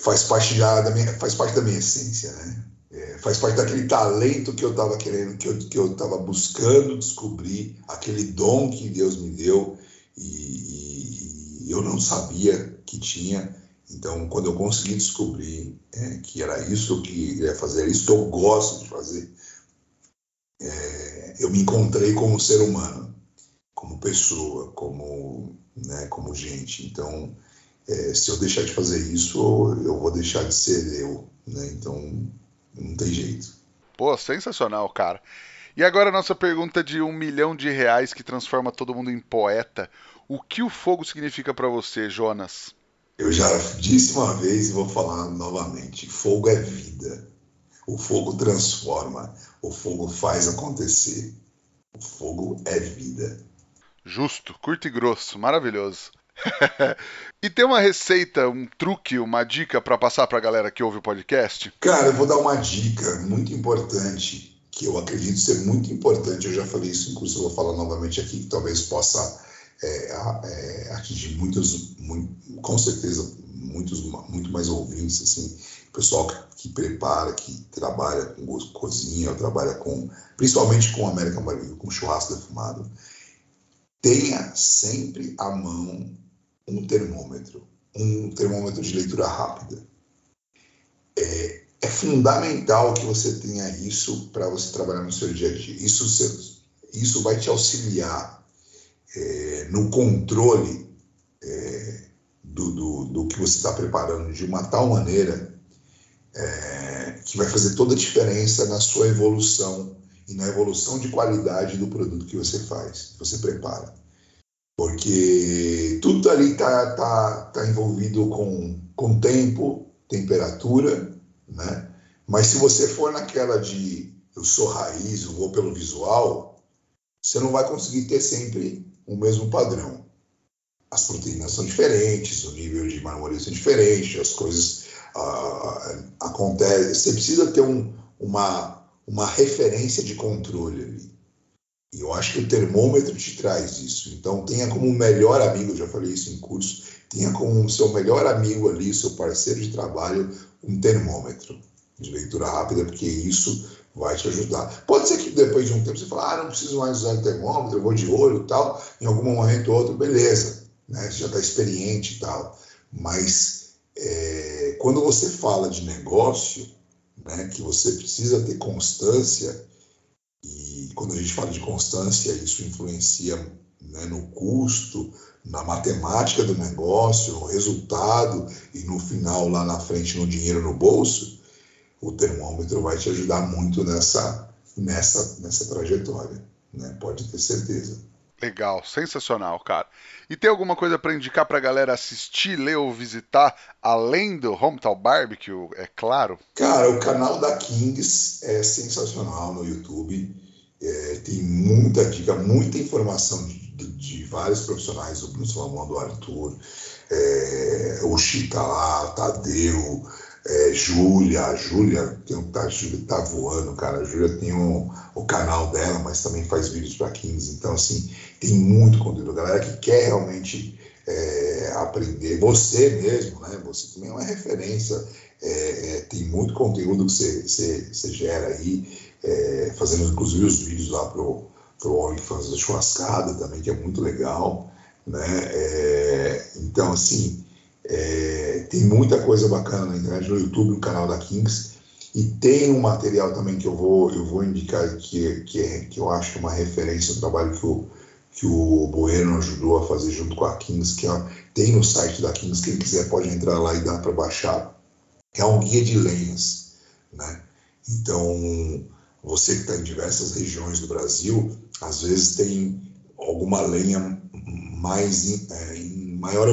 faz parte já da minha, faz parte da minha essência, né? É, faz parte daquele talento que eu estava querendo, que eu que eu estava buscando descobrir, aquele dom que Deus me deu e, e, eu não sabia que tinha. Então, quando eu consegui descobrir é, que era isso que eu queria fazer, isso que eu gosto de fazer, é, eu me encontrei como ser humano, como pessoa, como, né, como gente. Então, é, se eu deixar de fazer isso, eu vou deixar de ser eu. Né? Então, não tem jeito. Pô, sensacional, cara. E agora a nossa pergunta de um milhão de reais que transforma todo mundo em poeta. O que o fogo significa para você, Jonas? Eu já disse uma vez e vou falar novamente: fogo é vida. O fogo transforma. O fogo faz acontecer. O fogo é vida. Justo, curto e grosso, maravilhoso. e tem uma receita, um truque, uma dica para passar para a galera que ouve o podcast? Cara, eu vou dar uma dica muito importante, que eu acredito ser muito importante. Eu já falei isso, inclusive vou falar novamente aqui, que talvez possa é, é, atingir muitos, muito, com certeza, muitos, muito mais ouvintes, assim, pessoal que, que, prepara, que trabalha com cozinha, trabalha com, principalmente com American Barbecue, com churrasco defumado. Tenha sempre à mão um termômetro, um termômetro de leitura rápida. É, é fundamental que você tenha isso para você trabalhar no seu dia a dia. Isso, isso vai te auxiliar é, no controle é, do, do, do, que você está preparando de uma tal maneira é, que vai fazer toda a diferença na sua evolução e na evolução de qualidade do produto que você faz, que você prepara. Porque tudo ali está tá, tá envolvido com, com tempo, temperatura, né? Mas se você for naquela de eu sou raiz, eu vou pelo visual, você não vai conseguir ter sempre o mesmo padrão. As proteínas são diferentes, o nível de marmoreio é diferente, as coisas uh, acontecem. Você precisa ter um, uma, uma referência de controle ali. E eu acho que o termômetro te traz isso. Então, tenha como melhor amigo, já falei isso em curso, tenha como seu melhor amigo ali, seu parceiro de trabalho, um termômetro de leitura rápida, porque isso vai te ajudar. Pode ser que depois de um tempo você fale, ah, não preciso mais usar o termômetro, eu vou de olho e tal, em algum momento ou outro, beleza, né? você já está experiente e tal. Mas é, quando você fala de negócio, né, que você precisa ter constância, e quando a gente fala de constância, isso influencia né, no custo, na matemática do negócio, no resultado e no final, lá na frente, no dinheiro no bolso, o termômetro vai te ajudar muito nessa, nessa, nessa trajetória. Né? Pode ter certeza. Legal, sensacional, cara. E tem alguma coisa para indicar para a galera assistir, ler ou visitar, além do Hometown Barbecue, é claro? Cara, o canal da Kings é sensacional no YouTube. É, tem muita dica, muita informação de, de, de vários profissionais, o Bruno Salomão, do Arthur, é, o Chita lá, Tadeu, é, Júlia, Júlia tem um, tá, tá voando, cara. A Júlia tem um, o canal dela, mas também faz vídeos para 15. Então, assim, tem muito conteúdo. Galera que quer realmente é, aprender, você mesmo, né? Você também é uma referência. É, é tem muito conteúdo que você, gera aí, é, fazendo inclusive os vídeos lá pro, pro OnlyFans da Churrascada também, que é muito legal, né? É, então, assim é, tem muita coisa bacana na internet, no YouTube, no canal da Kings. E tem um material também que eu vou, eu vou indicar que, que, é, que eu acho que é uma referência, um trabalho que o, que o Bueno ajudou a fazer junto com a Kings, que tem no site da Kings, quem quiser pode entrar lá e dar para baixar. É um guia de lenhas, né? Então, você que está em diversas regiões do Brasil, às vezes tem alguma lenha mais é, maior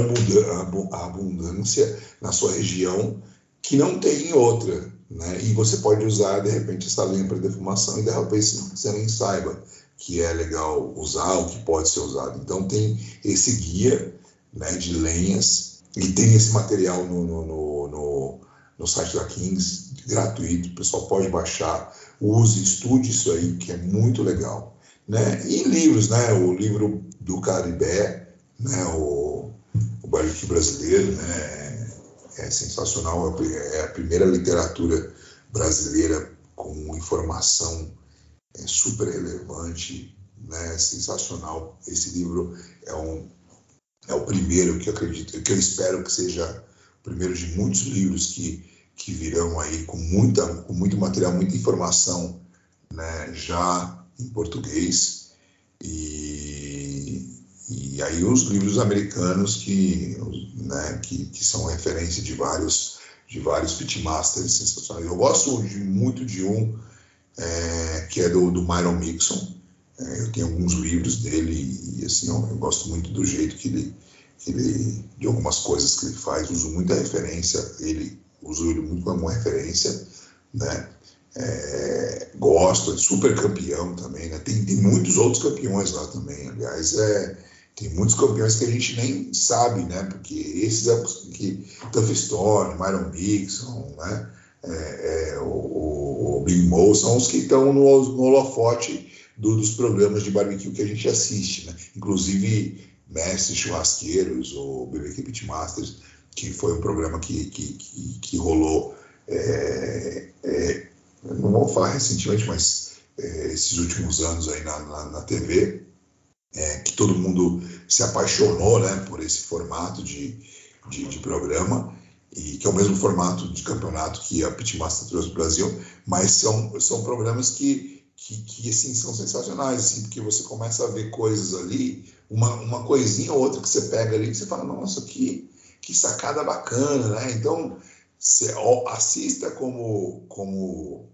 abundância na sua região que não tem em outra. Né? E você pode usar, de repente, essa linha para defumação e repente você nem saiba que é legal usar, o que pode ser usado. Então tem esse guia né, de lenhas e tem esse material no, no, no, no site da Kings, gratuito, o pessoal pode baixar, use, estude isso aí, que é muito legal. Né? E livros, né? o livro do Caribé, né? o barbecue brasileiro, né? É sensacional, é a primeira literatura brasileira com informação é, super relevante, né? Sensacional. Esse livro é um é o primeiro que eu acredito, que eu espero que seja o primeiro de muitos livros que que virão aí com muita com muito material, muita informação, né? Já em português e e aí os livros americanos que, né, que, que são referência de vários de vários pitmasters sensacionais. Eu gosto de, muito de um é, que é do, do Myron Mixon. É, eu tenho alguns livros dele e assim eu, eu, gosto muito do jeito que ele, que ele de algumas coisas que ele faz. Uso muita referência. Ele uso ele muito como referência, né? É, gosto, é super campeão também, né? Tem, tem muitos outros campeões lá também. Aliás, é tem muitos campeões que a gente nem sabe, né? Porque esses é que Tuff Stone, Myron Mixon, né? É, é, o, o, Big Mo são os que estão no, no holofote do, dos programas de barbecue que a gente assiste, né? Inclusive Mestres Churrasqueiros, o BBQ Pitmasters, que foi um programa que, que, que, que rolou, é, é, não vou falar recentemente, mas é, esses últimos anos aí na, na, na TV, é, que todo mundo se apaixonou né, por esse formato de, de, de, programa, e que é o mesmo formato de campeonato que a Pitmaster trouxe para o Brasil, mas são, são programas que, que, que assim, são sensacionais, assim, porque você começa a ver coisas ali, uma, uma coisinha ou outra que você pega ali, você fala, nossa, que, que sacada bacana, né? Então, você assista como, como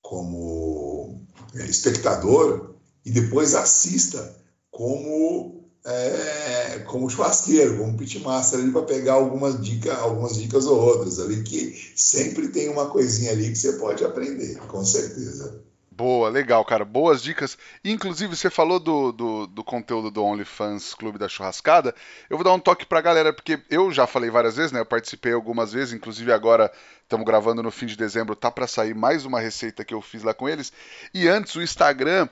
como é, espectador e depois assista como é, como churrasqueiro, como pitmaster ali para pegar algumas dicas, algumas dicas ou outras ali que sempre tem uma coisinha ali que você pode aprender, com certeza. Boa, legal, cara. Boas dicas. Inclusive, você falou do, do, do, conteúdo do OnlyFans Clube da Churrascada. Eu vou dar um toque pra galera, porque eu já falei várias vezes, né? Eu participei algumas vezes, inclusive agora estamos gravando no fim de dezembro, tá para sair mais uma receita que eu fiz lá com eles. E antes o Instagram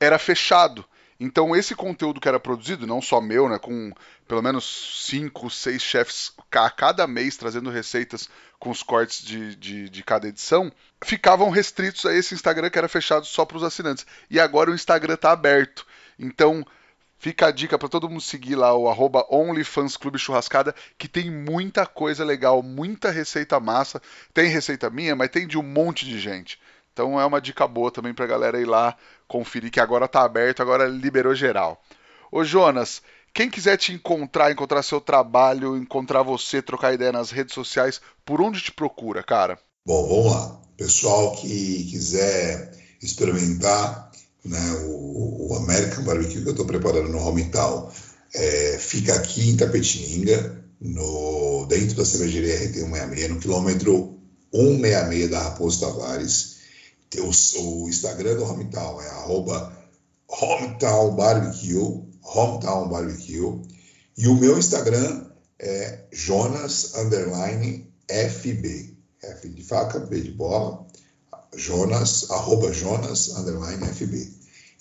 era fechado. Então, esse conteúdo que era produzido, não só meu, né, com pelo menos cinco, seis chefs a cada mês trazendo receitas com os cortes de, de, de cada edição, ficavam restritos a esse Instagram que era fechado só para os assinantes. E agora o Instagram está aberto. Então, Fica a dica para todo mundo seguir lá o arroba Churrascada, que tem muita coisa legal, muita receita massa. Tem receita minha, mas tem de um monte de gente. Então é uma dica boa também para a galera ir lá conferir que agora está aberto, agora liberou geral. Ô Jonas, quem quiser te encontrar, encontrar seu trabalho, encontrar você, trocar ideia nas redes sociais, por onde te procura, cara? Bom, vamos lá. Pessoal que quiser experimentar né, o, o American Barbecue que eu estou preparando no Hometown, é, fica aqui em Tapetininga, no, dentro da cervejaria RT166, no quilômetro 166 da Raposo Tavares. O, o Instagram do Hometown é arroba Barbecue, Hometown Barbecue. E o meu Instagram é Jonas Underline FB. F de faca, B de bola. Jonas, arroba Jonas Underline FB.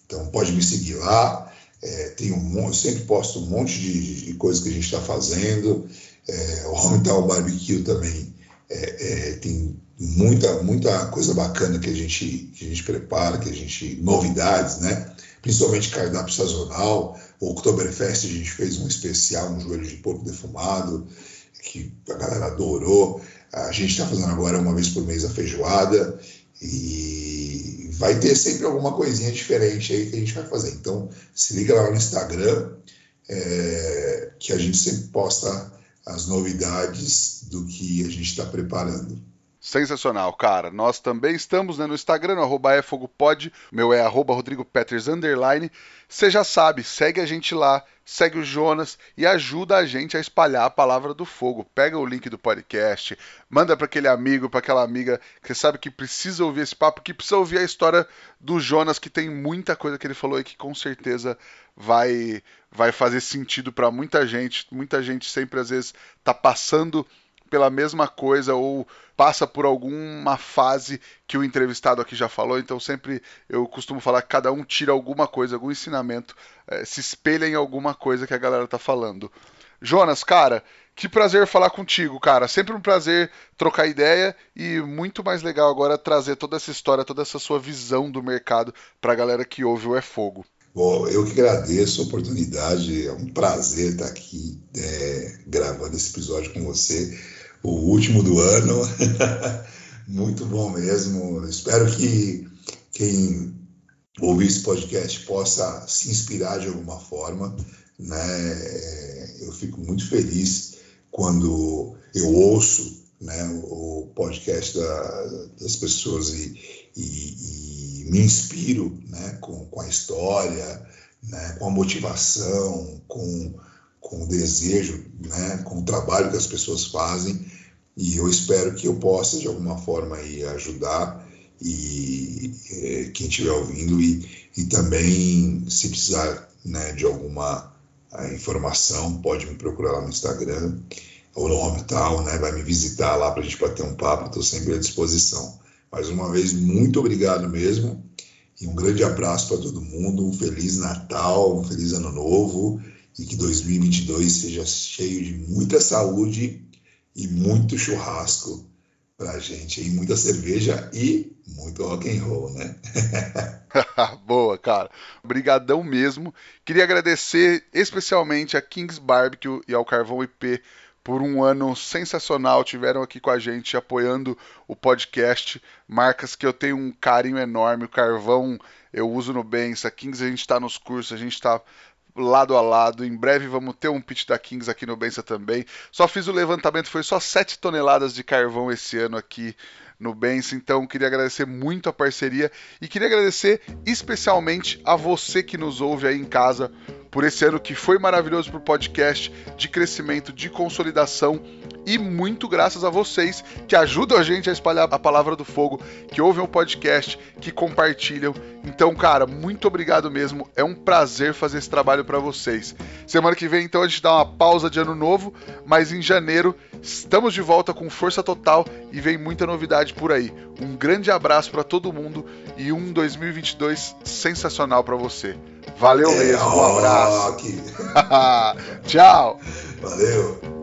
Então pode me seguir lá. É, tem um, eu sempre posto um monte de, de coisas que a gente está fazendo. É, o Hometown Barbecue também é, é, tem muita, muita coisa bacana que a gente, que a gente prepara, que a gente. novidades, né? Principalmente cardápio sazonal. O Oktoberfest a gente fez um especial, um joelho de porco defumado, que a galera adorou. A gente está fazendo agora uma vez por mês a feijoada e vai ter sempre alguma coisinha diferente aí que a gente vai fazer. Então, se liga lá no Instagram, é, que a gente sempre posta as novidades do que a gente está preparando. Sensacional, cara. Nós também estamos né, no Instagram, no arroba efogopod, meu é arroba Rodrigo Peters, underline. Você já sabe, segue a gente lá, segue o Jonas e ajuda a gente a espalhar a palavra do fogo. Pega o link do podcast, manda para aquele amigo, para aquela amiga que sabe que precisa ouvir esse papo, que precisa ouvir a história do Jonas, que tem muita coisa que ele falou e que com certeza vai vai fazer sentido para muita gente. Muita gente sempre às vezes tá passando pela mesma coisa ou passa por alguma fase que o entrevistado aqui já falou. Então, sempre eu costumo falar que cada um tira alguma coisa, algum ensinamento, é, se espelha em alguma coisa que a galera tá falando. Jonas, cara, que prazer falar contigo, cara. Sempre um prazer trocar ideia e muito mais legal agora trazer toda essa história, toda essa sua visão do mercado para a galera que ouve o É Fogo. Bom, eu que agradeço a oportunidade, é um prazer estar aqui é, gravando esse episódio com você o último do ano. Muito bom mesmo. Espero que quem ouvir esse podcast possa se inspirar de alguma forma. Né? Eu fico muito feliz quando eu ouço né, o podcast da, das pessoas e, e, e, me inspiro né, com, com a história, né, com a motivação, com com o desejo, né, com o trabalho que as pessoas fazem, e eu espero que eu possa de alguma forma aí ajudar e é, quem estiver ouvindo e, e também se precisar né, de alguma informação pode me procurar lá no Instagram ou no Hometown, né, vai me visitar lá para a gente bater um papo, estou sempre à disposição. Mais uma vez, muito obrigado mesmo e um grande abraço para todo mundo, um Feliz Natal, um Feliz Ano Novo e que 2022 seja cheio de muita saúde e muito churrasco pra gente, e muita cerveja e muito rock and roll, né? Boa, cara. Obrigadão mesmo. Queria agradecer especialmente a Kings Barbecue e ao Carvão IP por um ano sensacional. Tiveram aqui com a gente apoiando o podcast. Marcas que eu tenho um carinho enorme. O Carvão eu uso no Bença. Kings a gente está nos cursos, a gente está lado a lado. Em breve vamos ter um pitch da Kings aqui no Bença também. Só fiz o levantamento, foi só 7 toneladas de carvão esse ano aqui no Benz. Então, queria agradecer muito a parceria e queria agradecer especialmente a você que nos ouve aí em casa por esse ano que foi maravilhoso para o podcast, de crescimento, de consolidação e muito graças a vocês que ajudam a gente a espalhar a palavra do fogo, que ouvem o podcast, que compartilham. Então, cara, muito obrigado mesmo. É um prazer fazer esse trabalho para vocês. Semana que vem, então, a gente dá uma pausa de ano novo, mas em janeiro estamos de volta com força total e vem muita novidade por aí. Um grande abraço para todo mundo e um 2022 sensacional para você. Valeu é, mesmo, um abraço. Tchau. Valeu.